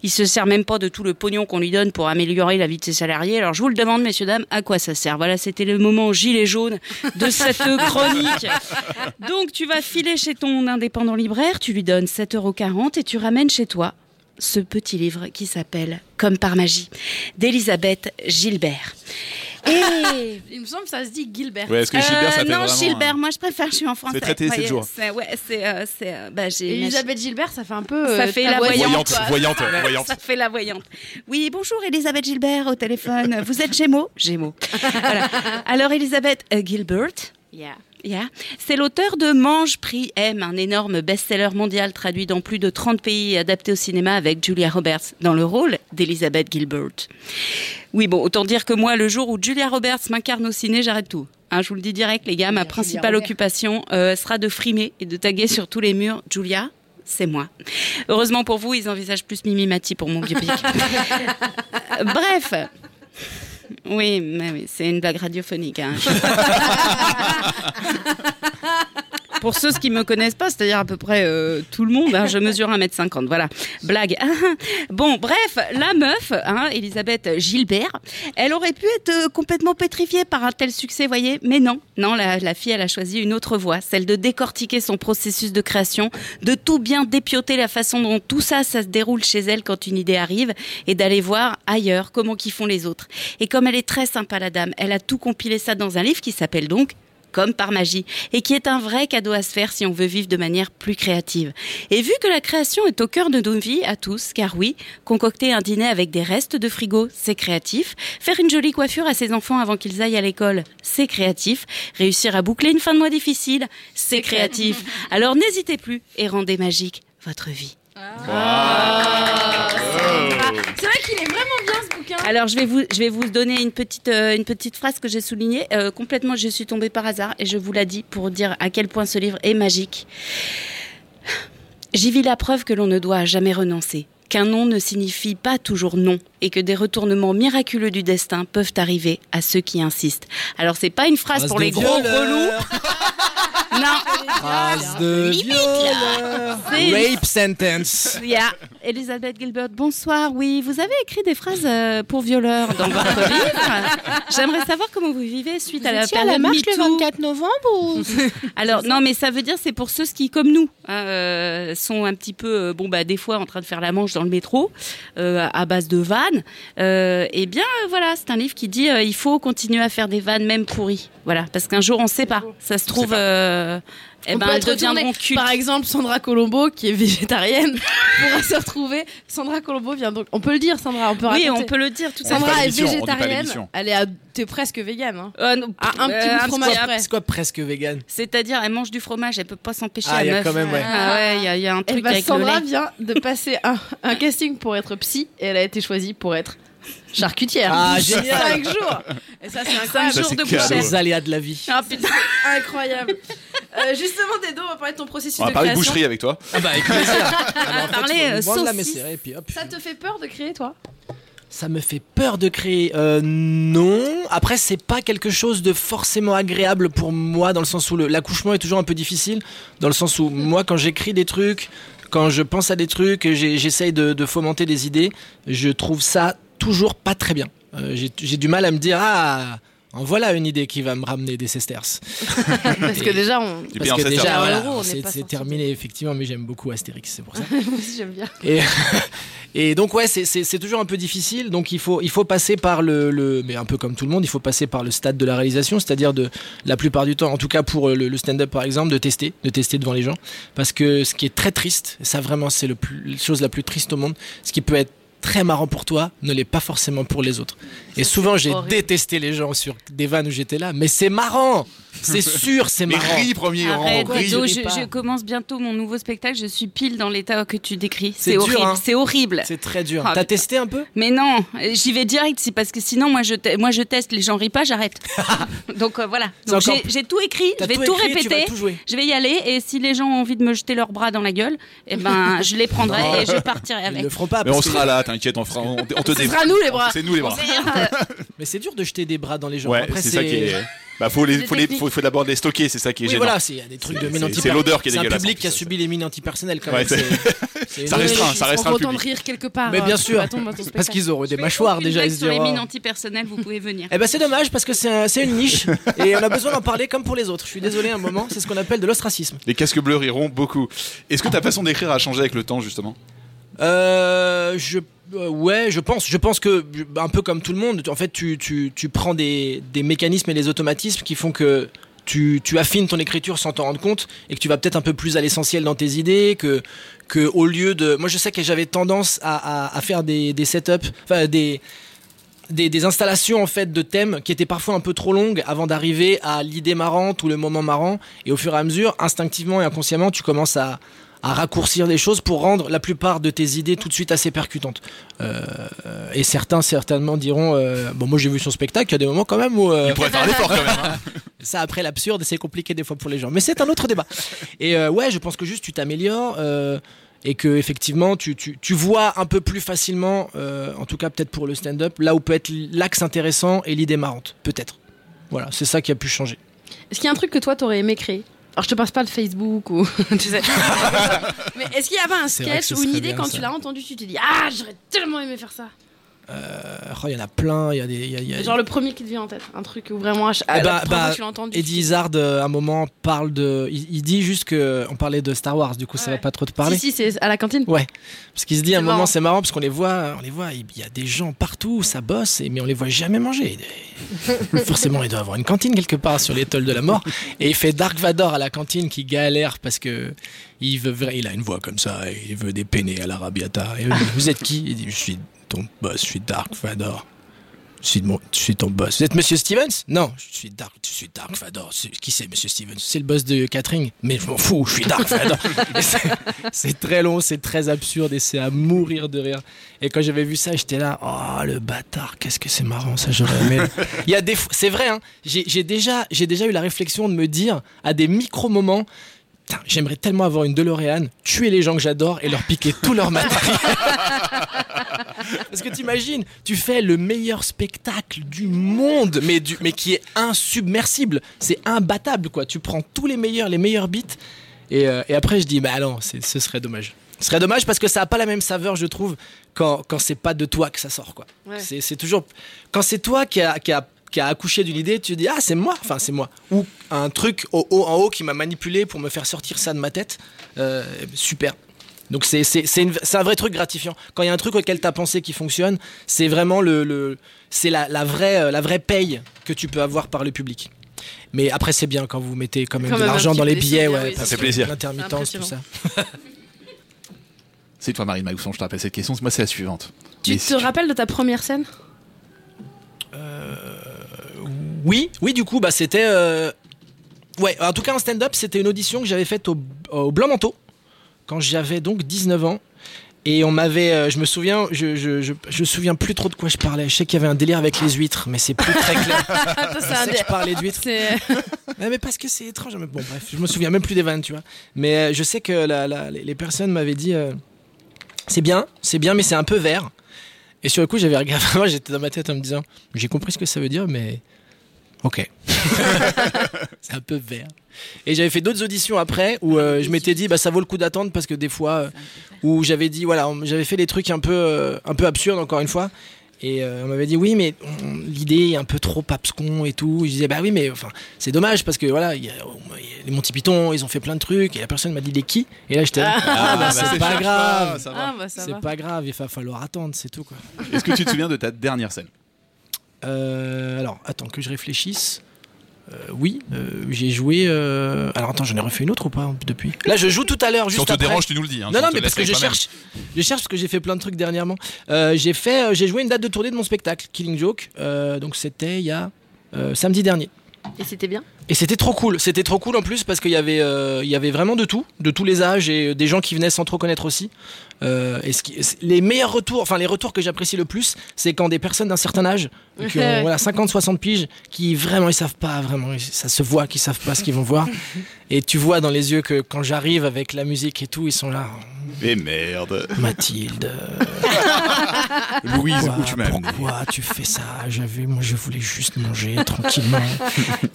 [SPEAKER 8] Il se sert même pas de tout le pognon qu'on lui donne pour améliorer la vie de ses salariés. Alors, je vous le demande, messieurs, dames, à quoi ça sert? Voilà, c'était le moment gilet jaune de cette [LAUGHS] chronique. Donc, tu vas filer chez ton indépendant libraire, tu lui donnes 7,40 euros et tu ramènes chez toi ce petit livre qui s'appelle Comme par magie d'Elisabeth Gilbert. Et [LAUGHS]
[SPEAKER 5] Il me semble que ça se dit Gilbert.
[SPEAKER 2] Ouais, est-ce que Gilbert, ça fait
[SPEAKER 8] Euh, non,
[SPEAKER 2] vraiment
[SPEAKER 8] Gilbert,
[SPEAKER 2] un-
[SPEAKER 8] moi je préfère, je suis en français.
[SPEAKER 2] C'est traité
[SPEAKER 8] Voyez,
[SPEAKER 2] jours.
[SPEAKER 8] c'est- Ouais, c'est. euh, c'est, euh, bah, j'ai-
[SPEAKER 5] Elisabeth Gilbert, ça fait un peu.
[SPEAKER 8] Ça
[SPEAKER 5] euh,
[SPEAKER 8] fait la voyante.
[SPEAKER 2] Voyante, [LAUGHS] voyante.
[SPEAKER 8] Ça fait la voyante. Oui, bonjour Elisabeth Gilbert au téléphone. Vous êtes Gémeaux? Gémeaux. Voilà. Alors Elisabeth euh, Gilbert?
[SPEAKER 5] Yeah.
[SPEAKER 8] Yeah. C'est l'auteur de Mange, Prix, Aime, un énorme best-seller mondial traduit dans plus de 30 pays et adapté au cinéma avec Julia Roberts dans le rôle d'Elizabeth Gilbert. Oui, bon, autant dire que moi, le jour où Julia Roberts m'incarne au ciné, j'arrête tout. Hein, je vous le dis direct, les gars, ma principale occupation euh, sera de frimer et de taguer sur tous les murs Julia. C'est moi. Heureusement pour vous, ils envisagent plus Mimi Mati pour mon biopic. [LAUGHS] Bref. Oui, mais c'est une blague radiophonique. hein. [LAUGHS] Pour ceux qui me connaissent pas, c'est-à-dire à peu près euh, tout le monde, hein, je mesure 1m50, voilà. Blague. [LAUGHS] Bon, bref, la meuf, hein, Elisabeth Gilbert, elle aurait pu être euh, complètement pétrifiée par un tel succès, voyez, mais non. Non, la, fille, elle a choisi une autre voie, celle de décortiquer son processus de création, de tout bien dépioter la façon dont tout ça, ça se déroule chez elle quand une idée arrive, et d'aller voir ailleurs comment qu'ils font les autres. Et comme elle est très sympa, la dame, elle a tout compilé ça dans un livre qui s'appelle donc comme par magie, et qui est un vrai cadeau à se faire si on veut vivre de manière plus créative. Et vu que la création est au cœur de nos vies à tous, car oui, concocter un dîner avec des restes de frigo, c'est créatif. Faire une jolie coiffure à ses enfants avant qu'ils aillent à l'école, c'est créatif. Réussir à boucler une fin de mois difficile, c'est créatif. [LAUGHS] Alors n'hésitez plus et rendez magique votre vie.
[SPEAKER 5] C'est vrai qu'il est vraiment bien ce bouquin?
[SPEAKER 8] Alors je vais vous, je vais vous donner une petite, euh, une petite phrase que j'ai soulignée. Euh, complètement, je suis tombée par hasard et je vous la dis pour dire à quel point ce livre est magique. J'y vis la preuve que l'on ne doit jamais renoncer, qu'un non ne signifie pas toujours non et que des retournements miraculeux du destin peuvent arriver à ceux qui insistent. Alors c'est pas une phrase
[SPEAKER 6] Phrase
[SPEAKER 8] pour les gros relous. [LAUGHS] Non.
[SPEAKER 6] Phrase de Rape sentence.
[SPEAKER 8] Yeah. Elisabeth Gilbert, bonsoir. Oui, vous avez écrit des phrases euh, pour violeurs dans votre livre. J'aimerais savoir comment vous vivez suite à la
[SPEAKER 9] à marche le
[SPEAKER 8] MeToo.
[SPEAKER 9] 24 novembre ou [LAUGHS]
[SPEAKER 8] Alors non, mais ça veut dire c'est pour ceux qui, comme nous, hein, euh, sont un petit peu, euh, bon bah des fois en train de faire la manche dans le métro à base de vannes. Eh bien voilà, c'est un livre qui dit il faut continuer à faire des vannes même pourries. Voilà, parce qu'un jour on sait pas. Ça se trouve, eh
[SPEAKER 5] On
[SPEAKER 8] ben
[SPEAKER 5] peut être retourné. Par exemple, Sandra Colombo, qui est végétarienne, [LAUGHS] pourra se retrouver. Sandra Colombo vient donc. On peut le dire, Sandra. On peut
[SPEAKER 8] Oui,
[SPEAKER 5] raconter.
[SPEAKER 8] on peut le dire tout
[SPEAKER 5] Sandra est végétarienne. Elle est à... T'es presque végane. Hein.
[SPEAKER 8] Euh, non,
[SPEAKER 5] À un petit
[SPEAKER 8] euh,
[SPEAKER 5] bout de fromage
[SPEAKER 8] petit-
[SPEAKER 5] près.
[SPEAKER 6] C'est quoi presque vegan
[SPEAKER 8] C'est-à-dire, elle mange du fromage, elle peut pas s'empêcher.
[SPEAKER 6] Ah, il y a
[SPEAKER 8] meuf.
[SPEAKER 6] quand même, ouais.
[SPEAKER 8] Ah ouais, il y, a- il y a un
[SPEAKER 5] Eh
[SPEAKER 8] truc avec
[SPEAKER 5] Sandra
[SPEAKER 8] le lait.
[SPEAKER 5] vient de passer un, un casting pour être psy et elle a été choisie pour être charcutière.
[SPEAKER 6] Ah, génial.
[SPEAKER 5] Cinq jours. Et ça, c'est
[SPEAKER 8] Cinq
[SPEAKER 5] incroyable.
[SPEAKER 8] jours
[SPEAKER 4] c'est
[SPEAKER 8] de bouchette.
[SPEAKER 6] Les aléas de la vie.
[SPEAKER 8] Ah putain.
[SPEAKER 5] Incroyable. Euh, justement, Dedo, on va parler de ton processus
[SPEAKER 4] On va
[SPEAKER 5] de
[SPEAKER 4] parler de
[SPEAKER 5] création.
[SPEAKER 4] boucherie avec toi.
[SPEAKER 6] Ah bah avec plaisir. [LAUGHS] Ah bah, en fait,
[SPEAKER 8] parler, euh,
[SPEAKER 6] la
[SPEAKER 8] saucisse.
[SPEAKER 6] messerée, et puis hop.
[SPEAKER 5] Ça te fait peur de créer, toi?
[SPEAKER 6] Ça me fait peur de créer. Euh, non. Après, c'est pas quelque chose de forcément agréable pour moi, dans le sens où l'accouchement est toujours un peu difficile. Dans le sens où moi, quand j'écris des trucs, quand je pense à des trucs, j'essaye de, de fomenter des idées, je trouve ça toujours pas très bien. Euh, j'ai du mal à me dire ah. En voilà une idée qui va me ramener des sesterces. [LAUGHS]
[SPEAKER 5] Parce que déjà, on.
[SPEAKER 6] Parce que déjà, voilà, c'est terminé effectivement, mais j'aime beaucoup Astérix, c'est pour ça. [LAUGHS]
[SPEAKER 5] Moi aussi, j'aime bien.
[SPEAKER 6] Et, [LAUGHS] et donc ouais, c'est- toujours un peu difficile. Donc il faut, il faut passer par le, le- mais un peu comme tout le monde, il faut passer par le stade de la réalisation, c'est-à-dire de la plupart du temps, en tout cas pour le, le stand-up par exemple, de tester, de tester devant les gens, parce que ce qui est très triste, ça vraiment c'est la chose la plus triste au monde, ce qui peut être très marrant pour toi ne l'est pas forcément pour les autres. Et souvent j'ai détesté les gens sur des vannes où j'étais là, mais c'est marrant, c'est sûr, c'est
[SPEAKER 4] Mais
[SPEAKER 6] marrant.
[SPEAKER 4] ris premier.
[SPEAKER 8] Arrête, je, je commence bientôt mon nouveau spectacle. Je suis pile dans l'état que tu décris.
[SPEAKER 6] C'est
[SPEAKER 8] horrible.
[SPEAKER 6] hein.
[SPEAKER 8] C'est horrible.
[SPEAKER 6] C'est très dur.
[SPEAKER 8] Ah,
[SPEAKER 6] T'as testé un peu?
[SPEAKER 8] Mais non, j'y vais direct. C'est parce que sinon, moi, je, moi, je teste. Les gens rient pas, j'arrête. [LAUGHS] Donc euh, voilà. J'ai- tout écrit. Je vais
[SPEAKER 6] tout
[SPEAKER 8] tout,
[SPEAKER 6] écrit, tu vas
[SPEAKER 8] répéter.
[SPEAKER 6] tout jouer.
[SPEAKER 8] Je vais y aller. Et si les gens ont envie de me jeter leurs bras dans la gueule, eh ben, [LAUGHS] je les prendrai et je partirai
[SPEAKER 6] Ils
[SPEAKER 8] avec.
[SPEAKER 6] le feront pas.
[SPEAKER 4] Mais on sera là, t'inquiète, on, fera, on, on te
[SPEAKER 5] Ce sera nous, les bras.
[SPEAKER 4] C'est nous les bras.
[SPEAKER 6] Mais c'est dur de jeter des bras dans les gens.
[SPEAKER 4] Ouais, c'est ça qui est. Bah, faut, les, faut, les, faut, faut d'abord les stocker, c'est ça qui est
[SPEAKER 6] Oui,
[SPEAKER 4] gênant.
[SPEAKER 6] voilà, c'est- des trucs de mine
[SPEAKER 4] l'odeur qui est
[SPEAKER 6] C'est un
[SPEAKER 4] dégueulasse,
[SPEAKER 6] public qui a subi les mines antipersonnelles quand
[SPEAKER 4] Ouais,
[SPEAKER 6] même.
[SPEAKER 4] c'est- [LAUGHS] Ça restreint, ça
[SPEAKER 5] Ils seront
[SPEAKER 4] restreint
[SPEAKER 5] contents de
[SPEAKER 4] public.
[SPEAKER 5] rire quelque part.
[SPEAKER 6] Mais bien
[SPEAKER 5] euh,
[SPEAKER 6] sûr, parce qu'ils auront des mâchoires déjà. Ils
[SPEAKER 8] sur les mines antipersonnelles, vous pouvez venir. [LAUGHS]
[SPEAKER 6] Eh ben c'est dommage parce que c'est une niche [LAUGHS] et on a besoin d'en parler comme pour les autres. Je suis désolé un moment, c'est ce qu'on appelle de l'ostracisme.
[SPEAKER 4] Les casques bleus riront beaucoup. Est-ce que ta façon d'écrire a changé avec le temps, justement?
[SPEAKER 6] Euh, je, euh, ouais, je pense. Je pense que, un peu comme tout le monde, en fait, tu, tu, prends des, des mécanismes et des automatismes qui font que tu, tu affines ton écriture sans t'en rendre compte et que tu vas peut-être un peu plus à l'essentiel dans tes idées que, que au lieu de. Moi, je sais que j'avais tendance à, à, faire des, des setups, des. Des, des installations en fait de thèmes qui étaient parfois un peu trop longues avant d'arriver à l'idée marrante ou le moment marrant et au fur et à mesure instinctivement et inconsciemment tu commences à, à raccourcir les choses pour rendre la plupart de tes idées tout de suite assez percutantes. Euh, et certains certainement diront euh, bon moi j'ai vu son spectacle, il y a des moments quand même où euh,
[SPEAKER 4] Il pourrait faire l'effort quand même. hein. [LAUGHS]
[SPEAKER 6] ça après l'absurde c'est compliqué des fois pour les gens, mais c'est un autre débat. Et euh, ouais je pense que juste tu t'améliores. euh, et que effectivement tu, tu, tu vois un peu plus facilement, euh, en tout cas peut-être pour le stand-up, là où peut être l'axe intéressant et l'idée marrante, peut-être. Voilà, c'est ça qui a pu changer.
[SPEAKER 5] Est-ce qu'il y a un truc que toi, t'aurais aimé créer? Alors je te passe pas de Facebook ou [LAUGHS] tu sais. [LAUGHS] Mais est-ce qu'il y avait un
[SPEAKER 6] C'est vrai que
[SPEAKER 5] sketch ou une idée quand
[SPEAKER 6] ça.
[SPEAKER 5] tu l'as entendu, tu t'es dit ah j'aurais tellement aimé faire ça.
[SPEAKER 6] Euh, oh, Il y en a plein, il y a des... il y a- il y a-
[SPEAKER 5] Genre le premier qui te vient en tête, un truc où vraiment à ch- à la
[SPEAKER 6] bah, bah,
[SPEAKER 5] tu entendu.
[SPEAKER 6] Eddie Izzard, euh, à un moment, parle de. Il, il dit juste que. On parlait de Star Wars, du coup, ça
[SPEAKER 5] Ouais.
[SPEAKER 6] va pas trop te parler.
[SPEAKER 5] Si si c'est à la cantine.
[SPEAKER 6] Ouais. Parce qu'il se dit à un moment, c'est marrant, parce qu'on les voit, on les voit, il y a des gens partout, ça bosse, mais on les voit jamais manger. [LAUGHS] Forcément, il doit avoir une cantine quelque part sur l'étoile de la mort. Et il fait Dark Vador à la cantine qui galère parce que il veut, il a une voix comme ça, et il veut des peinés à l'arabiata. [LAUGHS] Vous êtes qui? Il dit, je suis ton boss, je suis Dark Vador. Je suis, mon- je suis ton boss. Vous êtes Monsieur Stevens? Non, je suis Dark, je suis Dark Vador. Qui c'est Monsieur Stevens? C'est le boss de Catherine. Mais je m'en fous, je suis Dark Vador. C'est- très long, c'est très absurde et c'est à mourir de rire. Et quand j'avais vu ça, j'étais là, oh le bâtard, qu'est-ce que c'est marrant ça, j'aurais aimé. Il y a des, c'est vrai, hein, j'ai j'ai déjà, j'ai déjà eu la réflexion de me dire à des micro moments. Putain, J'aimerais tellement avoir une DeLorean, tuer les gens que j'adore et leur piquer tout leur matériel. [LAUGHS] Parce que t'imagines, tu fais le meilleur spectacle du monde, mais, du, mais qui est insubmersible. C'est imbattable, quoi. Tu prends tous les meilleurs, les meilleurs beats. Et, euh, et après, je dis, bah non, c'est- ce serait dommage. Ce serait dommage parce que ça a pas la même saveur, je trouve, quand, quand c'est pas de toi que ça sort, quoi.
[SPEAKER 5] Ouais.
[SPEAKER 6] C'est c'est toujours. Quand c'est toi qui a, qui, a, qui a accouché d'une idée, tu dis, ah, c'est moi. Enfin, c'est moi. Ou un truc au haut, en haut qui m'a manipulé pour me faire sortir ça de ma tête. Euh, super. Donc c'est un vrai truc gratifiant. Quand il y a un truc auquel tu as pensé qui fonctionne, c'est vraiment le, le- c'est la, la vraie euh, la vraie paye que tu peux avoir par le public. Mais après c'est bien quand vous mettez quand même
[SPEAKER 3] Quand
[SPEAKER 6] de l'argent dans les billets, ouais,
[SPEAKER 3] oui, ça
[SPEAKER 2] fait plaisir.
[SPEAKER 6] L'intermittence, tout ça. [LAUGHS]
[SPEAKER 2] C'est toi, Marine Magousson, je te rappelle cette question. Moi, c'est la suivante.
[SPEAKER 5] Tu
[SPEAKER 2] Mais
[SPEAKER 5] te
[SPEAKER 2] si
[SPEAKER 5] rappelles de ta première scène?
[SPEAKER 6] Oui, oui, du coup, bah c'était. euh, Ouais, en tout cas, en stand-up, c'était une audition que j'avais faite au, au Blanc Manteau, quand j'avais donc 19 ans. Et on m'avait. euh, je me souviens, je, je, je, je me souviens plus trop de quoi je parlais. Je sais qu'il y avait un délire avec les huîtres, mais c'est plus très clair. [LAUGHS] Je
[SPEAKER 5] c'est un
[SPEAKER 6] sais que je parlais d'huîtres. [LAUGHS] Mais parce que c'est étrange. mais Bon, bref, je me souviens même plus des vannes, tu vois. Mais euh, je sais que la- la- les les personnes m'avaient dit euh, c'est bien, c'est bien, mais c'est un peu vert. Et sur le coup, j'avais regardé, [LAUGHS] moi j'étais dans ma tête en me disant j'ai compris ce que ça veut dire, mais ok. [LAUGHS] c'est un peu vert. Et j'avais fait d'autres auditions après où euh, je m'étais dit bah ça vaut le coup d'attendre parce que des fois euh, où j'avais dit voilà j'avais fait des trucs un peu euh, un peu absurdes encore une fois. Et euh, on m'avait dit oui mais l'idée est un peu trop papscon et tout. Je disais bah oui mais enfin c'est dommage parce que voilà il y a, il y a les Monty Python ils ont fait plein de trucs et la personne m'a dit les qui? Et là j'étais
[SPEAKER 5] Ah,
[SPEAKER 6] ah, bah,
[SPEAKER 2] bah,
[SPEAKER 6] c'est pas grave.
[SPEAKER 5] Ah, bah ça va.
[SPEAKER 6] c'est pas grave il va falloir attendre c'est tout quoi.
[SPEAKER 2] Est-ce que tu te souviens de ta dernière scène?
[SPEAKER 6] Euh, alors, attends que je réfléchisse. Euh, oui, euh, j'ai joué. euh, Alors attends, j'en ai refait une autre ou pas depuis? Là, je joue tout à l'heure.
[SPEAKER 2] Si
[SPEAKER 6] Juste
[SPEAKER 2] on te
[SPEAKER 6] après.
[SPEAKER 2] dérange, tu nous le dis. hein,
[SPEAKER 6] non,
[SPEAKER 2] si
[SPEAKER 6] non,
[SPEAKER 2] te
[SPEAKER 6] mais parce que je
[SPEAKER 2] avec
[SPEAKER 6] cherche, je cherche parce que j'ai fait plein de trucs dernièrement. Euh, j'ai fait, euh, j'ai joué une date de tournée de mon spectacle Killing Joke. Euh, donc c'était il y a euh, samedi dernier.
[SPEAKER 5] Et c'était bien?
[SPEAKER 6] Et c'était trop cool. C'était trop cool en plus parce qu'il y avait, euh, il y avait vraiment de tout, de tous les âges et des gens qui venaient sans trop connaître aussi. Euh, et ce qui- les meilleurs retours, enfin les retours que j'apprécie le plus, c'est quand des personnes d'un certain âge, qui ont [LAUGHS] voilà, 50-60 piges, qui vraiment ils savent pas, vraiment, ça se voit qu'ils savent pas ce qu'ils vont voir. [LAUGHS] Et tu vois dans les yeux que quand j'arrive avec la musique et tout, ils sont là.
[SPEAKER 2] Mais merde.
[SPEAKER 6] Mathilde. [LAUGHS]
[SPEAKER 2] Louise,
[SPEAKER 6] pourquoi,
[SPEAKER 2] où tu m'as amené
[SPEAKER 6] pourquoi tu fais ça? J'avais, moi, je voulais juste manger tranquillement.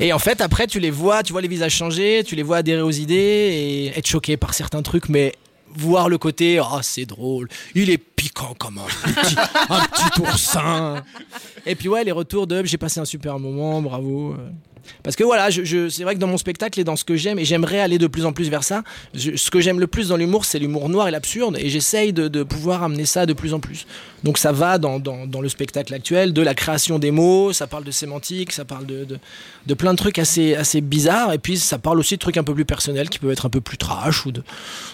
[SPEAKER 6] et en fait, après, tu les vois, tu vois les visages changer, tu les vois adhérer aux idées et être choqué par certains trucs, mais voir le côté, ah, c'est drôle, il est piquant comme un petit, un petit oursin. Et puis ouais, les retours de, j'ai passé un super moment, bravo. Parce que voilà, je, je- c'est vrai que dans mon spectacle et dans ce que j'aime, et j'aimerais aller de plus en plus vers ça, je- ce que j'aime le plus dans l'humour, c'est l'humour noir et l'absurde, et j'essaye de, de pouvoir amener ça de plus en plus. Donc ça va dans, dans- dans le spectacle actuel, de la création des mots, ça parle de sémantique, ça parle de, de, de plein de trucs assez, assez bizarres, et puis ça parle aussi de trucs un peu plus personnels, qui peuvent être un peu plus trash, ou de-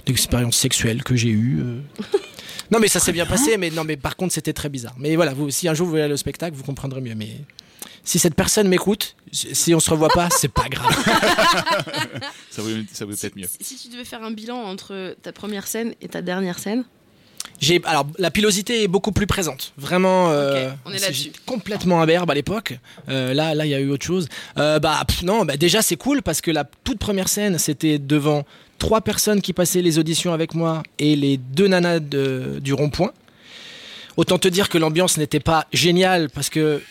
[SPEAKER 6] d'expériences sexuelles que j'ai eues. euh. Non mais ça s'est bien passé, mais non mais par contre c'était très bizarre. Mais voilà, vous, si un jour vous voulez aller au spectacle, vous comprendrez mieux. Mais si cette personne m'écoute, si on se revoit pas, c'est pas grave. [LAUGHS]
[SPEAKER 2] Ça vaut, ça vaut peut-être mieux.
[SPEAKER 5] Si tu devais faire un bilan entre ta première scène et ta dernière scène,
[SPEAKER 6] J'ai alors la pilosité est beaucoup plus présente. Vraiment, euh,
[SPEAKER 5] on est
[SPEAKER 6] complètement imberbe à l'époque. Euh, là, là, il y a eu autre chose. Euh, bah pff, non, bah déjà c'est cool parce que la toute première scène, c'était devant trois personnes qui passaient les auditions avec moi et les deux nanas de- du rond-point. Autant te dire que l'ambiance n'était pas géniale parce que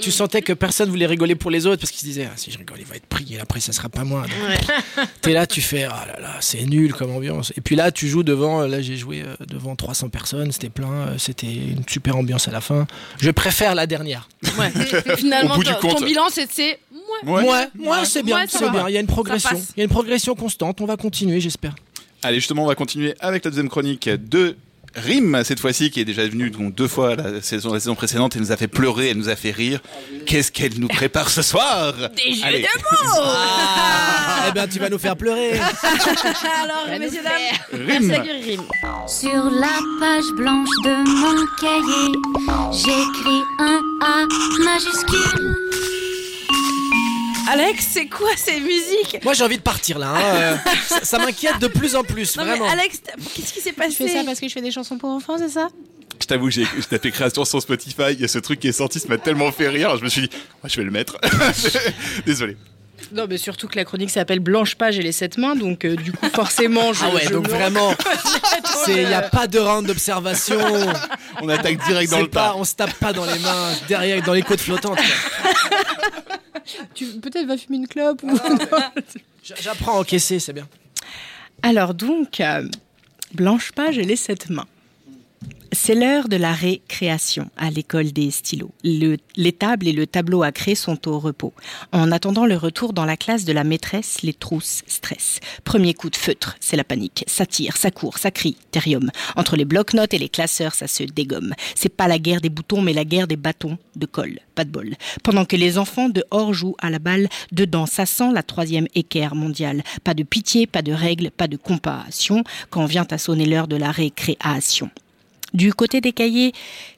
[SPEAKER 6] tu sentais que personne voulait rigoler pour les autres parce qu'ils se disaient ah, si je rigole il va être pris et après ça sera pas moi. Donc, [LAUGHS] T'es là, tu fais ah là là, c'est nul comme ambiance. Et puis là, tu joues devant, là j'ai joué euh, devant 300 personnes, c'était plein, euh, c'était une super ambiance à la fin. Je préfère la dernière.
[SPEAKER 5] ouais. [LAUGHS] finalement,
[SPEAKER 6] Au bout du
[SPEAKER 5] ton, ton bilan, c'est- c'est.
[SPEAKER 6] Ouais, ouais, c'est bien,
[SPEAKER 5] Ouais,
[SPEAKER 6] c'est
[SPEAKER 5] va.
[SPEAKER 6] bien. Il y a une progression, il y a une progression constante. On va continuer, j'espère.
[SPEAKER 2] Allez, justement, on va continuer avec la deuxième chronique de
[SPEAKER 4] Rim, cette fois-ci, qui est déjà venue donc, deux fois la saison, la saison précédente et nous a fait pleurer, elle nous a fait rire. Qu'est-ce qu'elle nous prépare ce soir?
[SPEAKER 5] Des jeux
[SPEAKER 4] Allez.
[SPEAKER 5] de mots
[SPEAKER 6] Ah, eh ben, tu vas nous faire pleurer. [LAUGHS]
[SPEAKER 5] Alors, messieurs, dames,
[SPEAKER 4] Rime.
[SPEAKER 5] merci à Rime.
[SPEAKER 13] Sur la page blanche de mon cahier, j'écris un A majuscule.
[SPEAKER 5] Alex, c'est quoi ces musiques
[SPEAKER 6] Moi, j'ai envie de partir là. hein, euh, [LAUGHS] ça ça m'inquiète de plus en plus,
[SPEAKER 5] Non mais
[SPEAKER 6] vraiment.
[SPEAKER 5] Alex, t'as- qu'est-ce qui s'est
[SPEAKER 9] Je
[SPEAKER 5] passé
[SPEAKER 9] fais ça parce que je fais des chansons pour enfants, c'est ça?
[SPEAKER 4] Je t'avoue, j'ai j'ai tapé création sur Spotify, il y a ce truc qui est sorti, ça m'a tellement fait rire, je me suis dit, ouais, je vais le mettre. [LAUGHS] Désolé.
[SPEAKER 9] Non, mais surtout que la chronique s'appelle Blanche Page et les sept mains, donc euh, du coup, forcément, je.
[SPEAKER 6] Ah ouais,
[SPEAKER 9] je
[SPEAKER 6] donc
[SPEAKER 9] me
[SPEAKER 6] vraiment, [LAUGHS] il n'y a pas de round d'observation.
[SPEAKER 4] On attaque direct dans
[SPEAKER 6] C'est
[SPEAKER 4] le
[SPEAKER 6] pas,
[SPEAKER 4] tas.
[SPEAKER 6] On se tape pas dans les mains, derrière, dans les côtes flottantes. quoi. [LAUGHS]
[SPEAKER 9] Tu peut-être va fumer une clope ou. [LAUGHS]
[SPEAKER 6] J- J'apprends à encaisser, c'est bien.
[SPEAKER 9] Alors donc, euh, Blanche Page et les sept mains. C'est l'heure de la récréation à l'école des stylos. Le- les tables et le tableau à craie sont au repos. En attendant le retour dans la classe de la maîtresse, les trousses stressent. Premier coup de feutre, c'est la panique. Ça tire, ça court, ça crie, terrium. Entre les blocs-notes et les classeurs, ça se dégomme. C'est pas la guerre des boutons, mais la guerre des bâtons de colle. Pas de bol. Pendant que les enfants dehors jouent à la balle, dedans, ça sent la troisième équerre mondiale. Pas de pitié, pas de règles, pas de compassion quand vient à sonner l'heure de la récréation. Du côté des cahiers,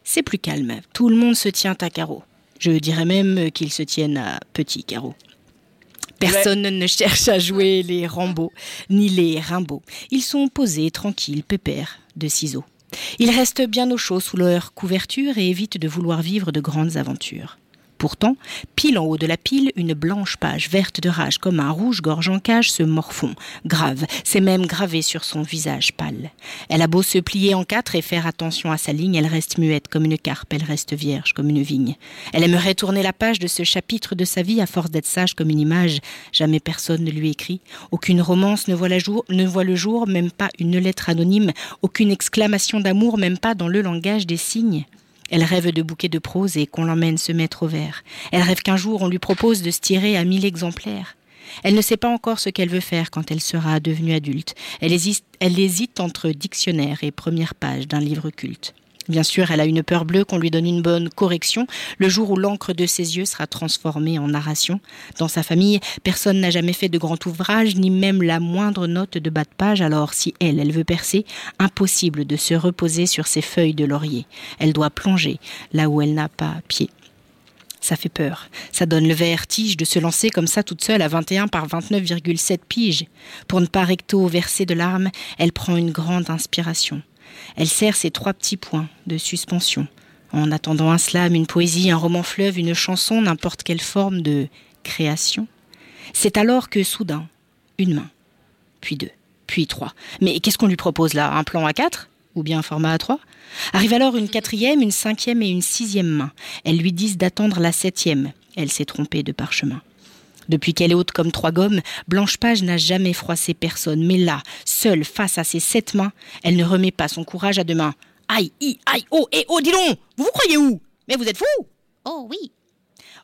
[SPEAKER 9] c'est plus calme. Tout le monde se tient à carreau. Je dirais même qu'ils se tiennent à petits carreaux. Personne ne cherche à jouer les Rambo, ni les Rimbaud. Ils sont posés, tranquilles, pépères, de ciseaux. Ils restent bien au chaud sous leur couverture et évitent de vouloir vivre de grandes aventures. Pourtant, pile en haut de la pile, une blanche page verte de rage comme un rouge-gorge en cage se morfond. Grave, c'est même gravé sur son visage pâle. Elle a beau se plier en quatre et faire attention à sa ligne, elle reste muette comme une carpe, elle reste vierge comme une vigne. Elle aimerait tourner la page de ce chapitre de sa vie à force d'être sage comme une image. Jamais personne ne lui écrit. Aucune romance ne voit, la jour, ne voit le jour, même pas une lettre anonyme. Aucune exclamation d'amour, même pas dans le langage des signes. Elle rêve de bouquets de prose et qu'on l'emmène se mettre au vert. Elle rêve qu'un jour on lui propose de se tirer à mille exemplaires. Elle ne sait pas encore ce qu'elle veut faire quand elle sera devenue adulte. Elle hésite, elle hésite entre dictionnaire et première page d'un livre culte. Bien sûr, elle a une peur bleue qu'on lui donne une bonne correction le jour où l'encre de ses yeux sera transformée en narration. Dans sa famille, personne n'a jamais fait de grand ouvrage, ni même la moindre note de bas de page, alors si elle, elle veut percer, impossible de se reposer sur ses feuilles de laurier. Elle doit plonger là où elle n'a pas pied. Ça fait peur. Ça donne le vertige de se lancer comme ça toute seule à 21 par 29,7 piges. Pour ne pas recto verser de larmes, elle prend une grande inspiration. Elle serre ses trois petits points de suspension. En attendant un slam, une poésie, un roman fleuve, une chanson, n'importe quelle forme de création. C'est alors que soudain, une main, puis deux, puis trois. Mais qu'est-ce qu'on lui propose là? Un plan à quatre? Ou bien un format à trois? Arrive alors une quatrième, une cinquième et une sixième main. Elles lui disent d'attendre la septième. Elle s'est trompée de parchemin. Depuis qu'elle est haute comme trois gommes, Blanche Page n'a jamais froissé personne. Mais là, seule face à ses sept mains, elle ne remet pas son courage à deux mains. Aïe, i, aïe, oh, et oh, dis donc Vous vous croyez où? Mais vous êtes fous Oh oui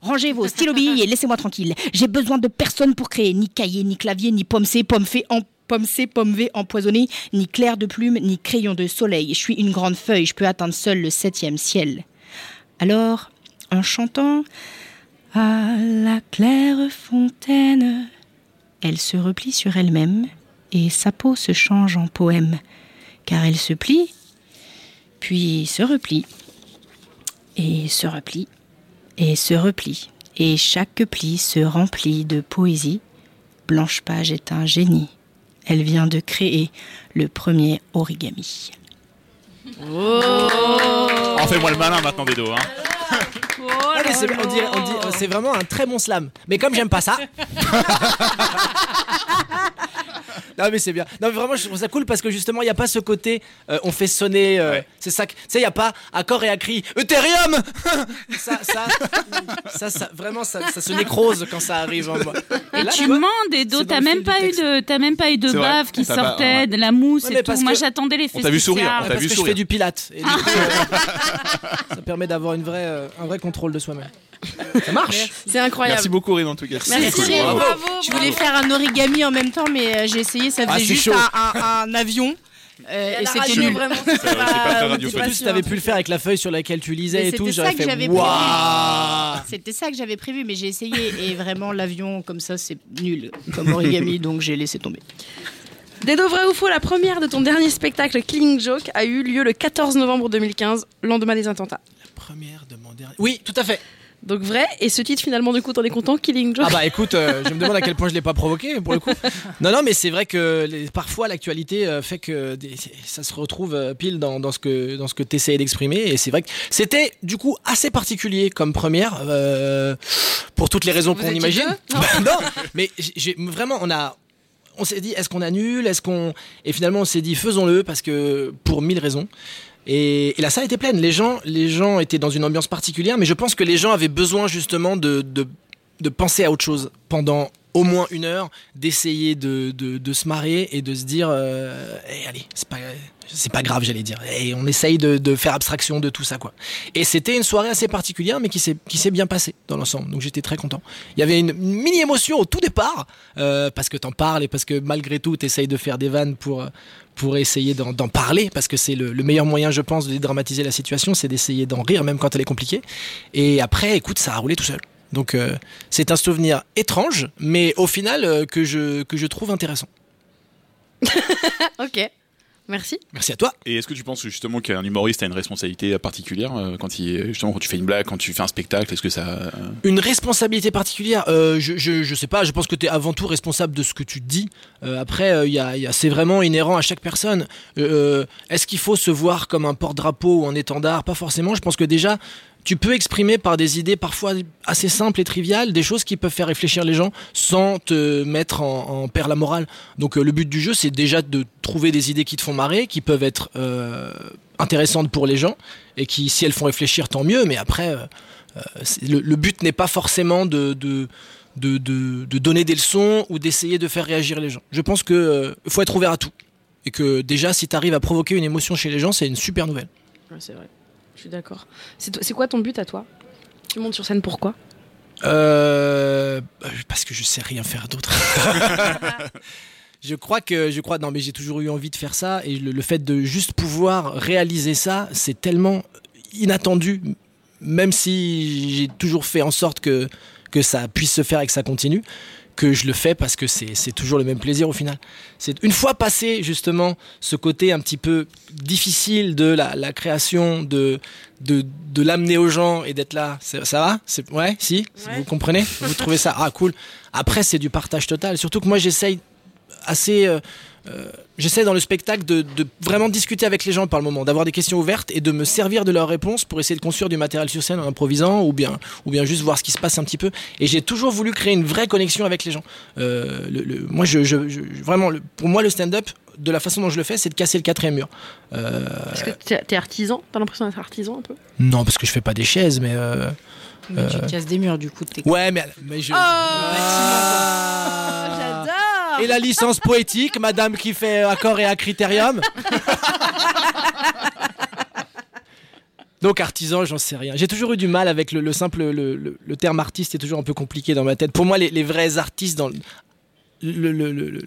[SPEAKER 9] Rangez vos stylobilles et laissez-moi tranquille. J'ai besoin de personne pour créer. Ni cahier, ni clavier, ni pomme C, pomme en pomme C, pomme V empoisonnée, ni clair de plume, ni crayon de soleil. Je suis une grande feuille, je peux atteindre seul le septième ciel. Alors, en chantant à la claire fontaine, elle se replie sur elle-même et sa peau se change en poème, car elle se plie, puis se replie, et se replie, et se replie, et chaque pli se remplit de poésie. Blanche Page est un génie. Elle vient de créer le premier origami.
[SPEAKER 4] Oh, fais-moi le malin maintenant, Dedo. Hein.
[SPEAKER 6] Mais c'est- on dirait- on dit- c'est vraiment un très bon slam. Mais comme j'aime pas ça. [LAUGHS] non mais c'est bien. Non mais vraiment je trouve ça cool parce que justement il y a pas ce côté euh, on fait sonner euh, c'est ça que- tu sais il y a pas accord et à cri Ethereum [LAUGHS] ça, ça, ça ça vraiment ça, ça se nécrose quand ça arrive en moi.
[SPEAKER 8] Et
[SPEAKER 6] là,
[SPEAKER 8] tu
[SPEAKER 6] vois,
[SPEAKER 8] mens des dos,
[SPEAKER 6] c'est dans
[SPEAKER 8] t'as même pas eu de, t'as même pas eu de bave qui sortait, de la mousse
[SPEAKER 6] Ouais,
[SPEAKER 8] et tout. Moi j'attendais les
[SPEAKER 4] On t'a vu sourire, on t'a
[SPEAKER 6] parce
[SPEAKER 4] vu
[SPEAKER 6] que je
[SPEAKER 4] sourire.
[SPEAKER 6] fais du pilate et du [LAUGHS] coup, ça permet d'avoir une vraie euh, un vrai contrôle de soi-même. Ça marche.
[SPEAKER 9] C'est incroyable.
[SPEAKER 4] Merci beaucoup, Rim, en tout cas.
[SPEAKER 9] Merci,
[SPEAKER 4] Cool. Bravo.
[SPEAKER 9] Je voulais faire un origami en même temps, mais euh, j'ai essayé, ça
[SPEAKER 6] Ah,
[SPEAKER 9] faisait
[SPEAKER 6] c'est
[SPEAKER 9] juste un, un- un avion. Euh,
[SPEAKER 5] Et
[SPEAKER 9] et
[SPEAKER 5] la
[SPEAKER 9] c'était
[SPEAKER 5] radio,
[SPEAKER 9] nul.
[SPEAKER 5] vraiment, c'est
[SPEAKER 4] pas
[SPEAKER 6] plus, si t'avais pu le faire avec la feuille sur laquelle tu lisais
[SPEAKER 9] Mais
[SPEAKER 6] et tout,
[SPEAKER 9] c'était ça
[SPEAKER 6] j'aurais
[SPEAKER 9] que
[SPEAKER 6] fait
[SPEAKER 9] j'avais prévu.
[SPEAKER 6] waouh.
[SPEAKER 9] C'était ça que j'avais prévu, mais j'ai essayé et vraiment l'avion comme ça c'est nul comme origami, donc j'ai laissé tomber.
[SPEAKER 5] Dedo vrai ou faux, la première de ton dernier spectacle Killing Joke a eu lieu le 14 novembre 2015, lendemain des attentats.
[SPEAKER 6] Première de mon dernier. Oui, tout à fait.
[SPEAKER 5] Donc vrai, et ce titre finalement du coup t'en es content, Killing Joke
[SPEAKER 6] Ah bah écoute, euh, je me demande à quel point je l'ai pas provoqué pour le coup. [LAUGHS] Non non mais c'est vrai que les- parfois l'actualité euh, fait que des- ça se retrouve euh, pile dans, dans ce que dans ce que t'essayais d'exprimer et c'est vrai que c'était du coup assez particulier comme première pour toutes les raisons qu'on imagine.
[SPEAKER 5] deux Non.
[SPEAKER 6] Bah, non, mais j'ai vraiment on a on s'est dit est-ce qu'on annule, est-ce qu'on et finalement on s'est dit faisons-le parce que pour mille raisons. Et, la salle était pleine. Les gens, étaient dans une ambiance particulière, mais je pense que les gens avaient besoin justement de, de, penser à autre chose pendant au moins une heure, d'essayer de, de, se marrer et de se dire, euh, Eh, allez, c'est pas, grave, j'allais dire. Et on essaye de, faire abstraction de tout ça, quoi. Et c'était une soirée assez particulière, mais qui s'est, qui s'est bien passée dans l'ensemble. Donc j'étais très content. Il y avait une mini émotion au tout départ, euh, parce que t'en parles et parce que malgré tout, t'essayes de faire des vannes pour, pour essayer d'en, parler, parce que c'est le, le meilleur moyen, je pense, de dédramatiser la situation, c'est d'essayer d'en rire, même quand elle est compliquée. Et après, écoute, ça a roulé tout seul. Donc euh, c'est un souvenir étrange, mais au final euh, que, je, que je trouve intéressant. [LAUGHS]
[SPEAKER 5] ok, merci.
[SPEAKER 6] Merci à toi.
[SPEAKER 4] Et est-ce que tu penses justement qu'un humoriste a une responsabilité particulière euh, quand il justement quand tu fais une blague, quand tu fais un spectacle, est-ce que ça euh,
[SPEAKER 6] Une responsabilité particulière, euh, je, je, je sais pas, je pense que tu es avant tout responsable de ce que tu dis. Euh, après, euh, il y a, il y a- c'est vraiment inhérent à chaque personne. Euh, Est-ce qu'il faut se voir comme un porte-drapeau ou un étendard? Pas forcément. Je pense que déjà, tu peux exprimer par des idées parfois assez simples et triviales des choses qui peuvent faire réfléchir les gens sans te mettre en, en la morale. Donc euh, le but du jeu, c'est déjà de trouver des idées qui te font marrer, qui peuvent être euh, intéressantes pour les gens et qui, si elles font réfléchir, tant mieux. Mais après, euh, le, but n'est pas forcément de, donner des leçons ou d'essayer de faire réagir les gens. Je pense qu'il faut être ouvert à tout. Et que déjà, si tu arrives à provoquer une émotion chez les gens, c'est une super nouvelle.
[SPEAKER 5] C'est vrai, je suis d'accord. C'est, quoi ton but à toi? Tu montes sur scène pourquoi?
[SPEAKER 6] Euh, parce que je sais rien faire d'autre. [LAUGHS] je crois que je crois non mais j'ai toujours eu envie de faire ça et le, le fait de juste pouvoir réaliser ça, c'est tellement inattendu même si j'ai toujours fait en sorte que que ça puisse se faire et que ça continue que je le fais parce que c'est toujours le même plaisir au final. C'est une fois passé justement ce côté un petit peu difficile de la, la création, de, de, de l'amener aux gens et d'être là. Ça va? Ouais, si? Vous comprenez? Vous trouvez ça? Ah, cool. Après, c'est du partage total. Surtout que moi, j'essaye assez. euh, euh, J'essaie dans le spectacle de, de vraiment discuter avec les gens par le moment, d'avoir des questions ouvertes et de me servir de leurs réponses pour essayer de construire du matériel sur scène en improvisant ou bien, ou bien juste voir ce qui se passe un petit peu. Et j'ai toujours voulu créer une vraie connexion avec les gens. Euh, le, le- moi, je, je- je- vraiment, le- pour moi, le stand-up, de la façon dont je le fais, c'est de casser le quatrième mur. Euh,
[SPEAKER 5] Parce que t'es, t'es artisan? T'as l'impression d'être artisan un peu?
[SPEAKER 6] Non, parce que je fais pas des chaises, mais. euh,
[SPEAKER 9] Mais tu
[SPEAKER 6] euh,
[SPEAKER 9] te casses des murs du coup.
[SPEAKER 6] Ouais, mais, mais je.
[SPEAKER 5] Oh [LAUGHS] J'adore
[SPEAKER 6] Et la licence poétique, madame qui fait accord et acritérium. Donc artisan, j'en sais rien. J'ai toujours eu du mal avec le, le simple, le, terme artiste est toujours un peu compliqué dans ma tête. Pour moi, les, vrais artistes dans le-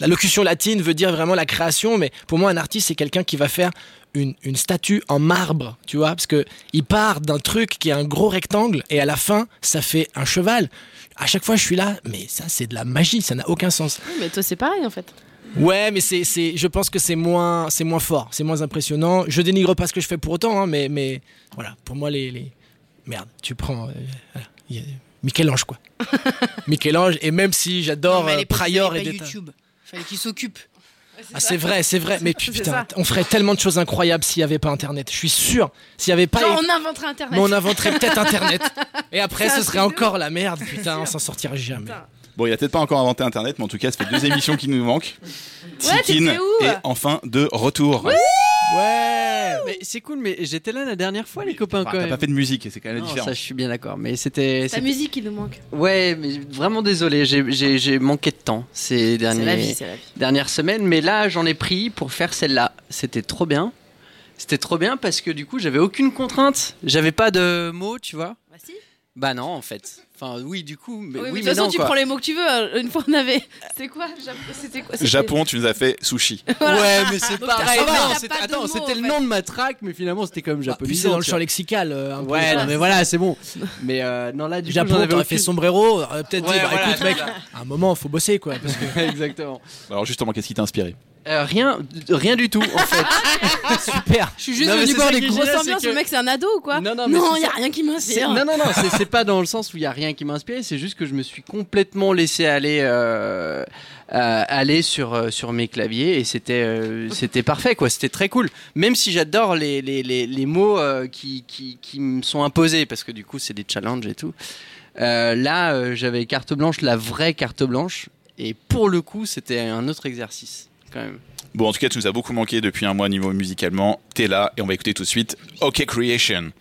[SPEAKER 6] la locution latine veut dire vraiment la création, mais pour moi, un artiste c'est quelqu'un qui va faire une, une statue en marbre, tu vois, parce que il part d'un truc qui est un gros rectangle et à la fin, ça fait un cheval. À chaque fois, je suis là, mais ça, c'est de la magie, ça n'a aucun sens.
[SPEAKER 5] Oui, Mais toi, c'est pareil en fait.
[SPEAKER 6] Ouais, mais c'est, c'est, je pense que c'est moins, c'est moins fort, c'est moins impressionnant. Je dénigre pas ce que je fais pour autant, hein, mais, mais voilà, pour moi, les, les... merde, tu prends, euh, voilà, il y a Michel-Ange quoi. [LAUGHS] Michel-Ange, et même si j'adore
[SPEAKER 9] Non, mais
[SPEAKER 6] euh, Prior et Détain.
[SPEAKER 9] YouTube. Fallait qu'il s'occupe.
[SPEAKER 6] Ah, c'est vrai, c'est vrai, [LAUGHS] mais putain, on ferait tellement de choses incroyables s'il y avait pas Internet. Je suis sûr, s'il y avait pas,
[SPEAKER 5] Genre, on inventerait Internet.
[SPEAKER 6] mais on inventerait peut-être Internet. Et [LAUGHS] après, ce serait encore la merde, putain, on s'en sortirait jamais.
[SPEAKER 4] Bon, il a peut-être pas encore inventé Internet, mais en tout cas, ça fait deux émissions qui nous manquent.
[SPEAKER 5] Ouais,
[SPEAKER 4] Tikin
[SPEAKER 5] où
[SPEAKER 4] est enfin de retour.
[SPEAKER 6] Ouais.
[SPEAKER 11] Mais c'est cool, mais j'étais là la dernière fois, les copains,
[SPEAKER 4] Enfin,
[SPEAKER 11] quand
[SPEAKER 4] T'as
[SPEAKER 11] même.
[SPEAKER 4] pas fait de musique, c'est quand même
[SPEAKER 11] Non,
[SPEAKER 4] différent.
[SPEAKER 11] ça, je suis bien d'accord. Mais c'était.
[SPEAKER 5] Ta
[SPEAKER 11] c'était-
[SPEAKER 5] musique, il nous manque.
[SPEAKER 11] Ouais, mais vraiment désolé, j'ai- j'ai j'ai manqué de temps ces derniers,
[SPEAKER 5] C'est la vie, c'est la vie.
[SPEAKER 11] dernières semaines, mais là j'en ai pris pour faire celle-là. C'était trop bien. C'était trop bien parce que du coup j'avais aucune contrainte, j'avais pas de mots, tu vois.
[SPEAKER 5] Bah si.
[SPEAKER 11] Bah non, en fait. Enfin, oui, du coup. Mais,
[SPEAKER 5] Oui, mais
[SPEAKER 11] oui,
[SPEAKER 5] de toute façon,
[SPEAKER 11] non,
[SPEAKER 5] tu
[SPEAKER 11] quoi.
[SPEAKER 5] prends les mots que tu veux. Euh, Une fois, on avait. C'était quoi C'était quoi
[SPEAKER 4] Japon, tu nous as fait sushi. [LAUGHS]
[SPEAKER 5] Voilà.
[SPEAKER 11] Ouais, mais c'est pareil. attends, c'était le
[SPEAKER 5] fait.
[SPEAKER 11] nom de ma track, mais finalement c'était comme
[SPEAKER 6] Puis
[SPEAKER 11] japonais.
[SPEAKER 6] c'est dans le champ lexical. euh, un peu.
[SPEAKER 11] Ouais, non, mais voilà, c'est bon. [LAUGHS] Mais euh, non, là, du coup,
[SPEAKER 6] Japon,
[SPEAKER 11] j'en avais
[SPEAKER 6] t'aurais fait sombrero, on peut-être
[SPEAKER 11] Ouais,
[SPEAKER 6] dit, bah,
[SPEAKER 11] voilà,
[SPEAKER 6] écoute, mec, à un moment, faut bosser, quoi. Parce que... [LAUGHS]
[SPEAKER 11] Exactement.
[SPEAKER 4] Alors justement, qu'est-ce qui t'a inspiré?
[SPEAKER 11] Euh, rien, rien du tout, en fait. [LAUGHS]
[SPEAKER 6] Super.
[SPEAKER 5] Je suis juste
[SPEAKER 11] Non, mais
[SPEAKER 5] venu
[SPEAKER 11] c'est
[SPEAKER 5] voir
[SPEAKER 11] ça
[SPEAKER 5] les
[SPEAKER 11] qui est
[SPEAKER 5] grosses
[SPEAKER 11] génial,
[SPEAKER 5] ambiances.
[SPEAKER 11] c'est
[SPEAKER 5] Le
[SPEAKER 11] que-
[SPEAKER 5] mec, c'est un ado ou quoi
[SPEAKER 11] Non, non, mais
[SPEAKER 5] non,
[SPEAKER 11] c'est
[SPEAKER 5] il y a rien qui
[SPEAKER 11] C'est-
[SPEAKER 5] m'inspire.
[SPEAKER 11] Non, non, non, c'est- c'est pas dans le sens où il y a rien qui m'a inspiré, c'est juste que je me suis complètement laissé aller, euh, euh, aller sur, euh, sur mes claviers et c'était euh, c'était parfait, quoi. C'était très cool. Même si j'adore les, les, les, les mots euh, qui, qui, qui me sont imposés, parce que du coup, c'est des challenges et tout. Euh, là, euh, j'avais carte blanche, la vraie carte blanche, et pour le coup, c'était un autre exercice,
[SPEAKER 4] Bon, en tout cas, tu nous as beaucoup manqué depuis un mois niveau musicalement. T'es là et on va écouter tout de suite OK Creation.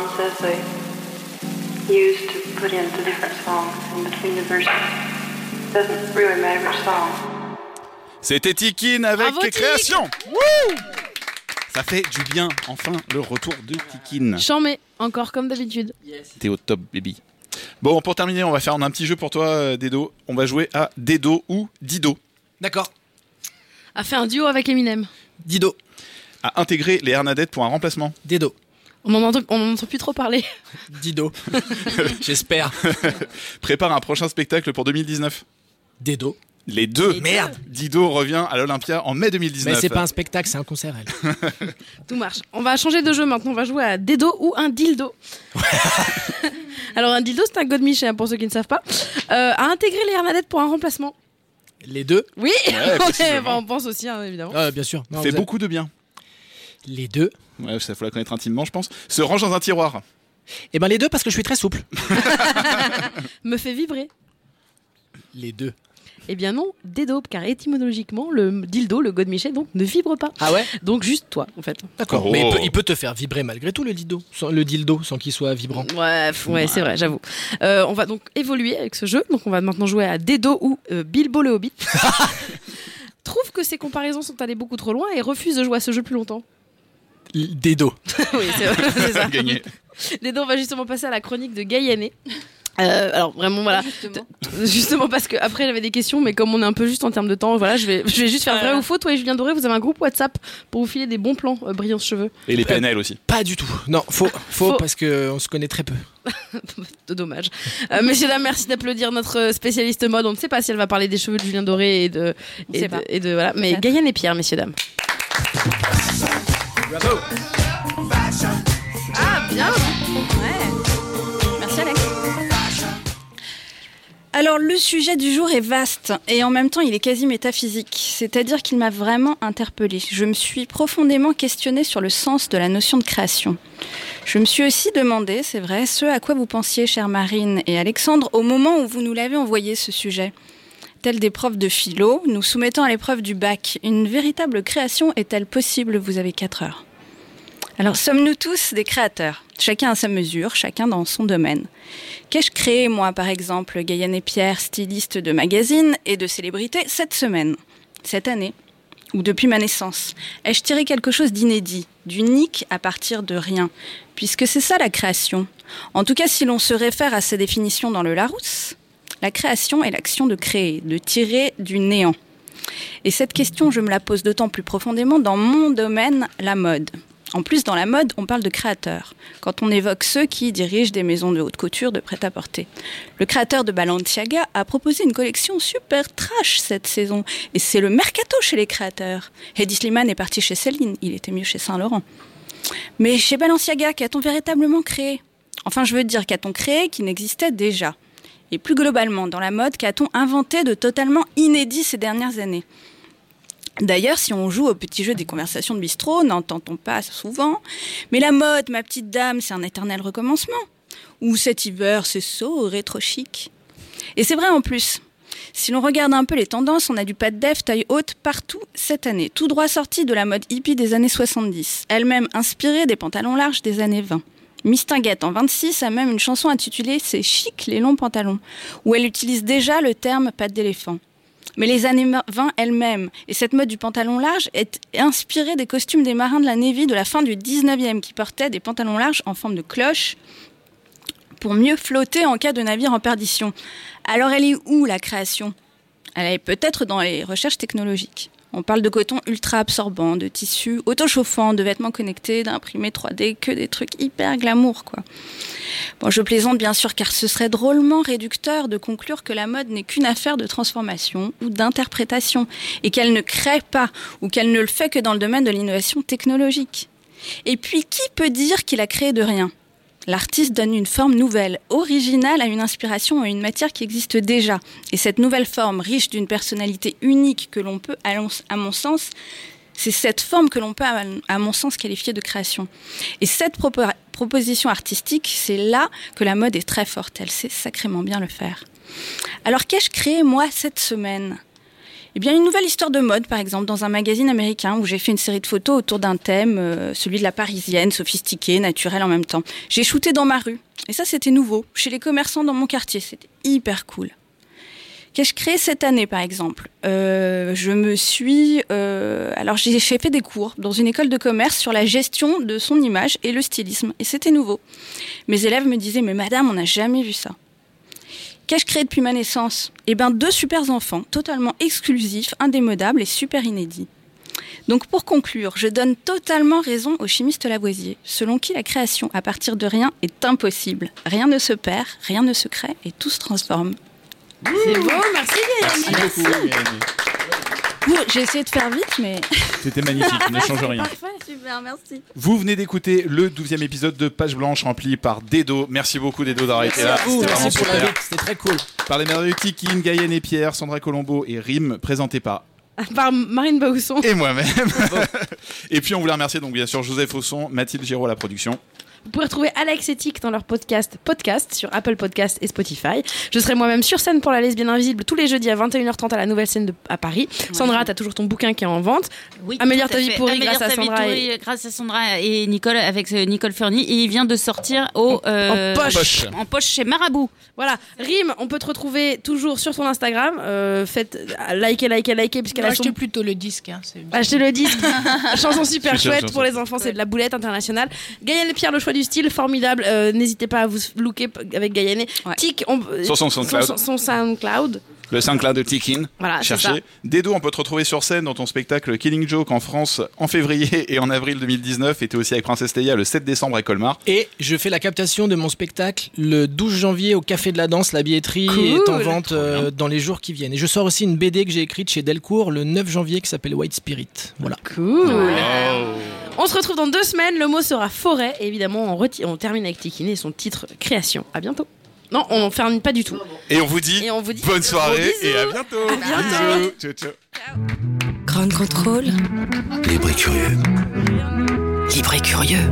[SPEAKER 14] Mom says they use to put into different songs in between the verses. Doesn't really matter which song.
[SPEAKER 4] C'était Tikin avec
[SPEAKER 5] Bravo,
[SPEAKER 4] Création. Wouh Ça fait du bien, enfin, le retour de Tikin.
[SPEAKER 5] Chambé, encore comme d'habitude.
[SPEAKER 4] T'es au top, baby. Bon, pour terminer, on va faire un petit jeu pour toi, euh, Dedo. On va jouer à Dedo ou Dido.
[SPEAKER 6] D'accord.
[SPEAKER 5] A fait un duo avec Eminem.
[SPEAKER 6] Dido.
[SPEAKER 4] À intégrer les Hernadettes pour un remplacement.
[SPEAKER 6] Dedo.
[SPEAKER 5] On n'en entend, plus trop parler. [LAUGHS]
[SPEAKER 6] Dido. [LAUGHS] J'espère. [LAUGHS]
[SPEAKER 4] Prépare un prochain spectacle pour 2019.
[SPEAKER 6] Dedo.
[SPEAKER 4] Les deux.
[SPEAKER 6] Merde.
[SPEAKER 4] Dido revient à l'Olympia en mai 2019.
[SPEAKER 6] Mais c'est pas un spectacle, c'est un concert, elle.
[SPEAKER 5] Tout marche. On va changer de jeu maintenant. On va jouer à Dedo ou un dildo. Alors, un dildo, c'est un godemiché, hein, pour ceux qui ne savent pas. Euh, à intégrer les Hernadettes pour un remplacement.
[SPEAKER 6] Les deux?
[SPEAKER 5] Oui,
[SPEAKER 4] Ouais,
[SPEAKER 5] on pense aussi, hein, évidemment.
[SPEAKER 6] Bien sûr. Non,
[SPEAKER 4] Fait beaucoup de bien.
[SPEAKER 6] Les deux.
[SPEAKER 4] Ouais, ça faut la connaître intimement, je pense. Se range dans un tiroir.
[SPEAKER 6] Eh ben les deux parce que je suis très souple. [LAUGHS]
[SPEAKER 5] Me fait vibrer.
[SPEAKER 6] Les deux.
[SPEAKER 5] Eh bien non, dédope, car étymologiquement, le dildo, le godemiché, donc, ne vibre pas.
[SPEAKER 6] Ah ouais?
[SPEAKER 5] Donc juste toi, en fait.
[SPEAKER 6] D'accord.
[SPEAKER 4] Oh.
[SPEAKER 6] Mais il peut, il peut te faire vibrer malgré tout le dildo, sans, le dildo, sans qu'il soit vibrant.
[SPEAKER 5] Ouais, ouais, c'est vrai, j'avoue. Euh, on va donc évoluer avec ce jeu. Donc on va maintenant jouer à Dedo ou euh, Bilbo le Hobbit. [LAUGHS] Trouve que ces comparaisons sont allées beaucoup trop loin et refuse de jouer à ce jeu plus longtemps.
[SPEAKER 6] Dedo. [LAUGHS]
[SPEAKER 5] oui, c'est vrai, c'est ça.
[SPEAKER 4] Gagné.
[SPEAKER 5] Dedo, on va justement passer à la chronique de Gaillané. Euh, alors vraiment voilà
[SPEAKER 15] Justement.
[SPEAKER 5] justement parce que après j'avais des questions mais comme on est un peu juste en termes de temps voilà je vais je vais juste faire vrai ou faux toi et Julien Doré vous avez un groupe WhatsApp pour vous filer des bons plans euh, brillants cheveux
[SPEAKER 4] Et les PNL aussi.
[SPEAKER 6] Pas du tout. Non, faux, [LAUGHS] faux,
[SPEAKER 5] Faux.
[SPEAKER 6] parce que on se connaît très peu. [LAUGHS]
[SPEAKER 5] dommage euh, messieurs dames merci d'applaudir notre spécialiste mode on ne sait pas si elle va parler des cheveux de Julien Doré et de et de,
[SPEAKER 15] pas.
[SPEAKER 5] et de- voilà mais. Gaïane et Pierre messieurs dames
[SPEAKER 15] Ah, bien Ouais. Merci Alex. Alors le sujet du jour est vaste et en même temps il est quasi métaphysique, c'est-à-dire qu'il m'a vraiment interpellée. Je me suis profondément questionnée sur le sens de la notion de création. Je me suis aussi demandé, c'est vrai, ce à quoi vous pensiez, chère Marine et Alexandre, au moment où vous nous l'avez envoyé ce sujet. Tels des profs de philo, nous soumettons à l'épreuve du bac. Une véritable création est-elle possible Vous avez 4 heures? Alors, sommes-nous tous des créateurs? Chacun à sa mesure, chacun dans son domaine. Qu'ai-je créé, moi, par exemple, Gaïane et Pierre, styliste de magazines et de célébrités, cette semaine, cette année, ou depuis ma naissance? Ai-je tiré quelque chose d'inédit, d'unique à partir de rien? Puisque c'est ça la création. En tout cas, si l'on se réfère à sa définition dans le Larousse, la création est l'action de créer, de tirer du néant. Et cette question, je me la pose d'autant plus profondément dans mon domaine, la mode. En plus, dans la mode, on parle de créateurs. Quand on évoque ceux qui dirigent des maisons de haute couture de prêt-à-porter. Le créateur de Balenciaga a proposé une collection super trash cette saison. Et c'est le mercato chez les créateurs. Hedy Slimane est parti chez Céline. Il était mieux chez Saint-Laurent. Mais chez Balenciaga, qu'a-t-on véritablement créé? Enfin, je veux dire, qu'a-t-on créé qui n'existait déjà? Et plus globalement, dans la mode, qu'a-t-on inventé de totalement inédit ces dernières années? D'ailleurs, si on joue au petit jeu des conversations de bistrot, n'entend-on pas souvent Mais la mode, ma petite dame, c'est un éternel recommencement. Ou cet hiver, c'est so rétro chic. Et c'est vrai en plus. Si l'on regarde un peu les tendances, on a du pas de taille haute partout cette année, tout droit sorti de la mode hippie des années 70, elle-même inspirée des pantalons larges des années 20. Miss Tinguette en 26 a même une chanson intitulée C'est chic les longs pantalons, où elle utilise déjà le terme patte d'éléphant. Mais les années 20 elles-mêmes, et cette mode du pantalon large est inspirée des costumes des marins de la Navy de la fin du 19e qui portaient des pantalons larges en forme de cloche pour mieux flotter en cas de navire en perdition. Alors elle est où la création? Elle est peut-être dans les recherches technologiques. On parle de coton ultra absorbant, de tissus autochauffants, de vêtements connectés, d'imprimés 3D, que des trucs hyper glamour, quoi. Bon, je plaisante bien sûr car ce serait drôlement réducteur de conclure que la mode n'est qu'une affaire de transformation ou d'interprétation et qu'elle ne crée pas ou qu'elle ne le fait que dans le domaine de l'innovation technologique. Et puis, qui peut dire qu'il a créé de rien? L'artiste donne une forme nouvelle, originale à une inspiration et une matière qui existe déjà. Et cette nouvelle forme, riche d'une personnalité unique que l'on peut, à à mon sens, c'est cette forme que l'on peut, à à mon sens, qualifier de création. Et cette propo- proposition artistique, c'est là que la mode est très forte. Elle sait sacrément bien le faire. Alors, qu'ai-je créé, moi, cette semaine? Eh bien, une nouvelle histoire de mode, par exemple, dans un magazine américain où j'ai fait une série de photos autour d'un thème, euh, celui de la parisienne, sophistiquée, naturelle en même temps. J'ai shooté dans ma rue. Et ça, c'était nouveau. Chez les commerçants dans mon quartier. C'était hyper cool. Qu'ai-je créé cette année, par exemple? Euh, Je me suis... euh, alors, j'ai j'ai fait des cours dans une école de commerce sur la gestion de son image et le stylisme. Et c'était nouveau. Mes élèves me disaient, mais madame, on n'a jamais vu ça. Qu'ai-je créé depuis ma naissance? Eh bien, deux super enfants, totalement exclusifs, indémodables et super inédits. Donc, pour conclure, je donne totalement raison au chimiste Lavoisier, selon qui la création à partir de rien est impossible. Rien ne se perd, rien ne se crée et tout se transforme.
[SPEAKER 5] c'est beau merci Gaïane
[SPEAKER 4] Merci beaucoup, Mélanie.
[SPEAKER 15] J'ai essayé de faire vite, mais [LAUGHS]
[SPEAKER 4] C'était magnifique, ne change rien. [LAUGHS]
[SPEAKER 5] Parfait, Super, merci.
[SPEAKER 4] Vous venez d'écouter le 12e épisode de Page Blanche rempli par Dedo. Merci beaucoup Dedo d'avoir été là. C'était vraiment super.
[SPEAKER 6] c'était très cool.
[SPEAKER 4] Par les merveilleux Tikin, Gaëlle et Pierre, Sandra Colombo et Rim, présenté par [LAUGHS]
[SPEAKER 5] Par Marine Bausson.
[SPEAKER 4] et moi-même. et puis on voulait remercier donc bien sûr Joseph Ausson, Mathilde Giraud à la production.
[SPEAKER 5] Vous pouvez retrouver Alex et Tic dans leur podcast Podcast sur Apple Podcast et Spotify. Je serai moi-même sur scène pour la lesbienne invisible tous les jeudis à 21h30 à la nouvelle scène de, à Paris. Sandra, t'as toujours ton bouquin qui est en vente.
[SPEAKER 8] Oui,
[SPEAKER 5] Améliore ta vie pourrie grâce à
[SPEAKER 8] ta vie
[SPEAKER 5] Sandra.
[SPEAKER 8] pourrie
[SPEAKER 5] et-
[SPEAKER 8] grâce à Sandra et Nicole avec euh, Nicole Fernie et il vient de sortir au euh,
[SPEAKER 5] en poche.
[SPEAKER 8] en poche chez Marabout.
[SPEAKER 5] Voilà, Rim, on peut te retrouver toujours sur ton Instagram. Euh, faites euh, liker, liker, liker, puisqu'elle a son...
[SPEAKER 16] Achetez plutôt le disque. Hein,
[SPEAKER 5] Achetez le disque. [LAUGHS] Chanson super chouette pour les enfants, c'est de la boulette internationale. Gaëlle Pierre, le choix du style, formidable. Euh, N'hésitez pas à vous looker avec Gaëlle. Tic, on...
[SPEAKER 4] Sur son SoundCloud.
[SPEAKER 5] Son, son SoundCloud.
[SPEAKER 4] Le SoundCloud de Tikin.
[SPEAKER 5] Voilà, c'est
[SPEAKER 4] Cherchez.
[SPEAKER 5] ça.
[SPEAKER 4] Dedo, on peut te retrouver sur scène dans ton spectacle Killing Joke en France en février et en avril 2019. Et t'es aussi avec Princesse Leia le 7 décembre à Colmar.
[SPEAKER 6] Et je fais la captation de mon spectacle le 12 janvier au Café de la Danse. La billetterie
[SPEAKER 4] Cool.
[SPEAKER 6] est en vente euh, dans les jours qui viennent. Et je sors aussi une BD que j'ai écrite chez Delcourt le 9 janvier qui s'appelle White Spirit. Voilà.
[SPEAKER 5] Cool. On se retrouve dans deux semaines. Le mot sera forêt. Et évidemment, on, termine avec Tikine et son titre création. À bientôt. Non, on ferme pas du tout.
[SPEAKER 4] Et on vous dit,
[SPEAKER 5] Et on vous dit
[SPEAKER 4] bonne soirée et à bientôt.
[SPEAKER 5] À bientôt.
[SPEAKER 4] Bisous. Ciao, ciao.
[SPEAKER 1] Grand contrôle.
[SPEAKER 12] Libre et curieux.
[SPEAKER 1] Libre et curieux.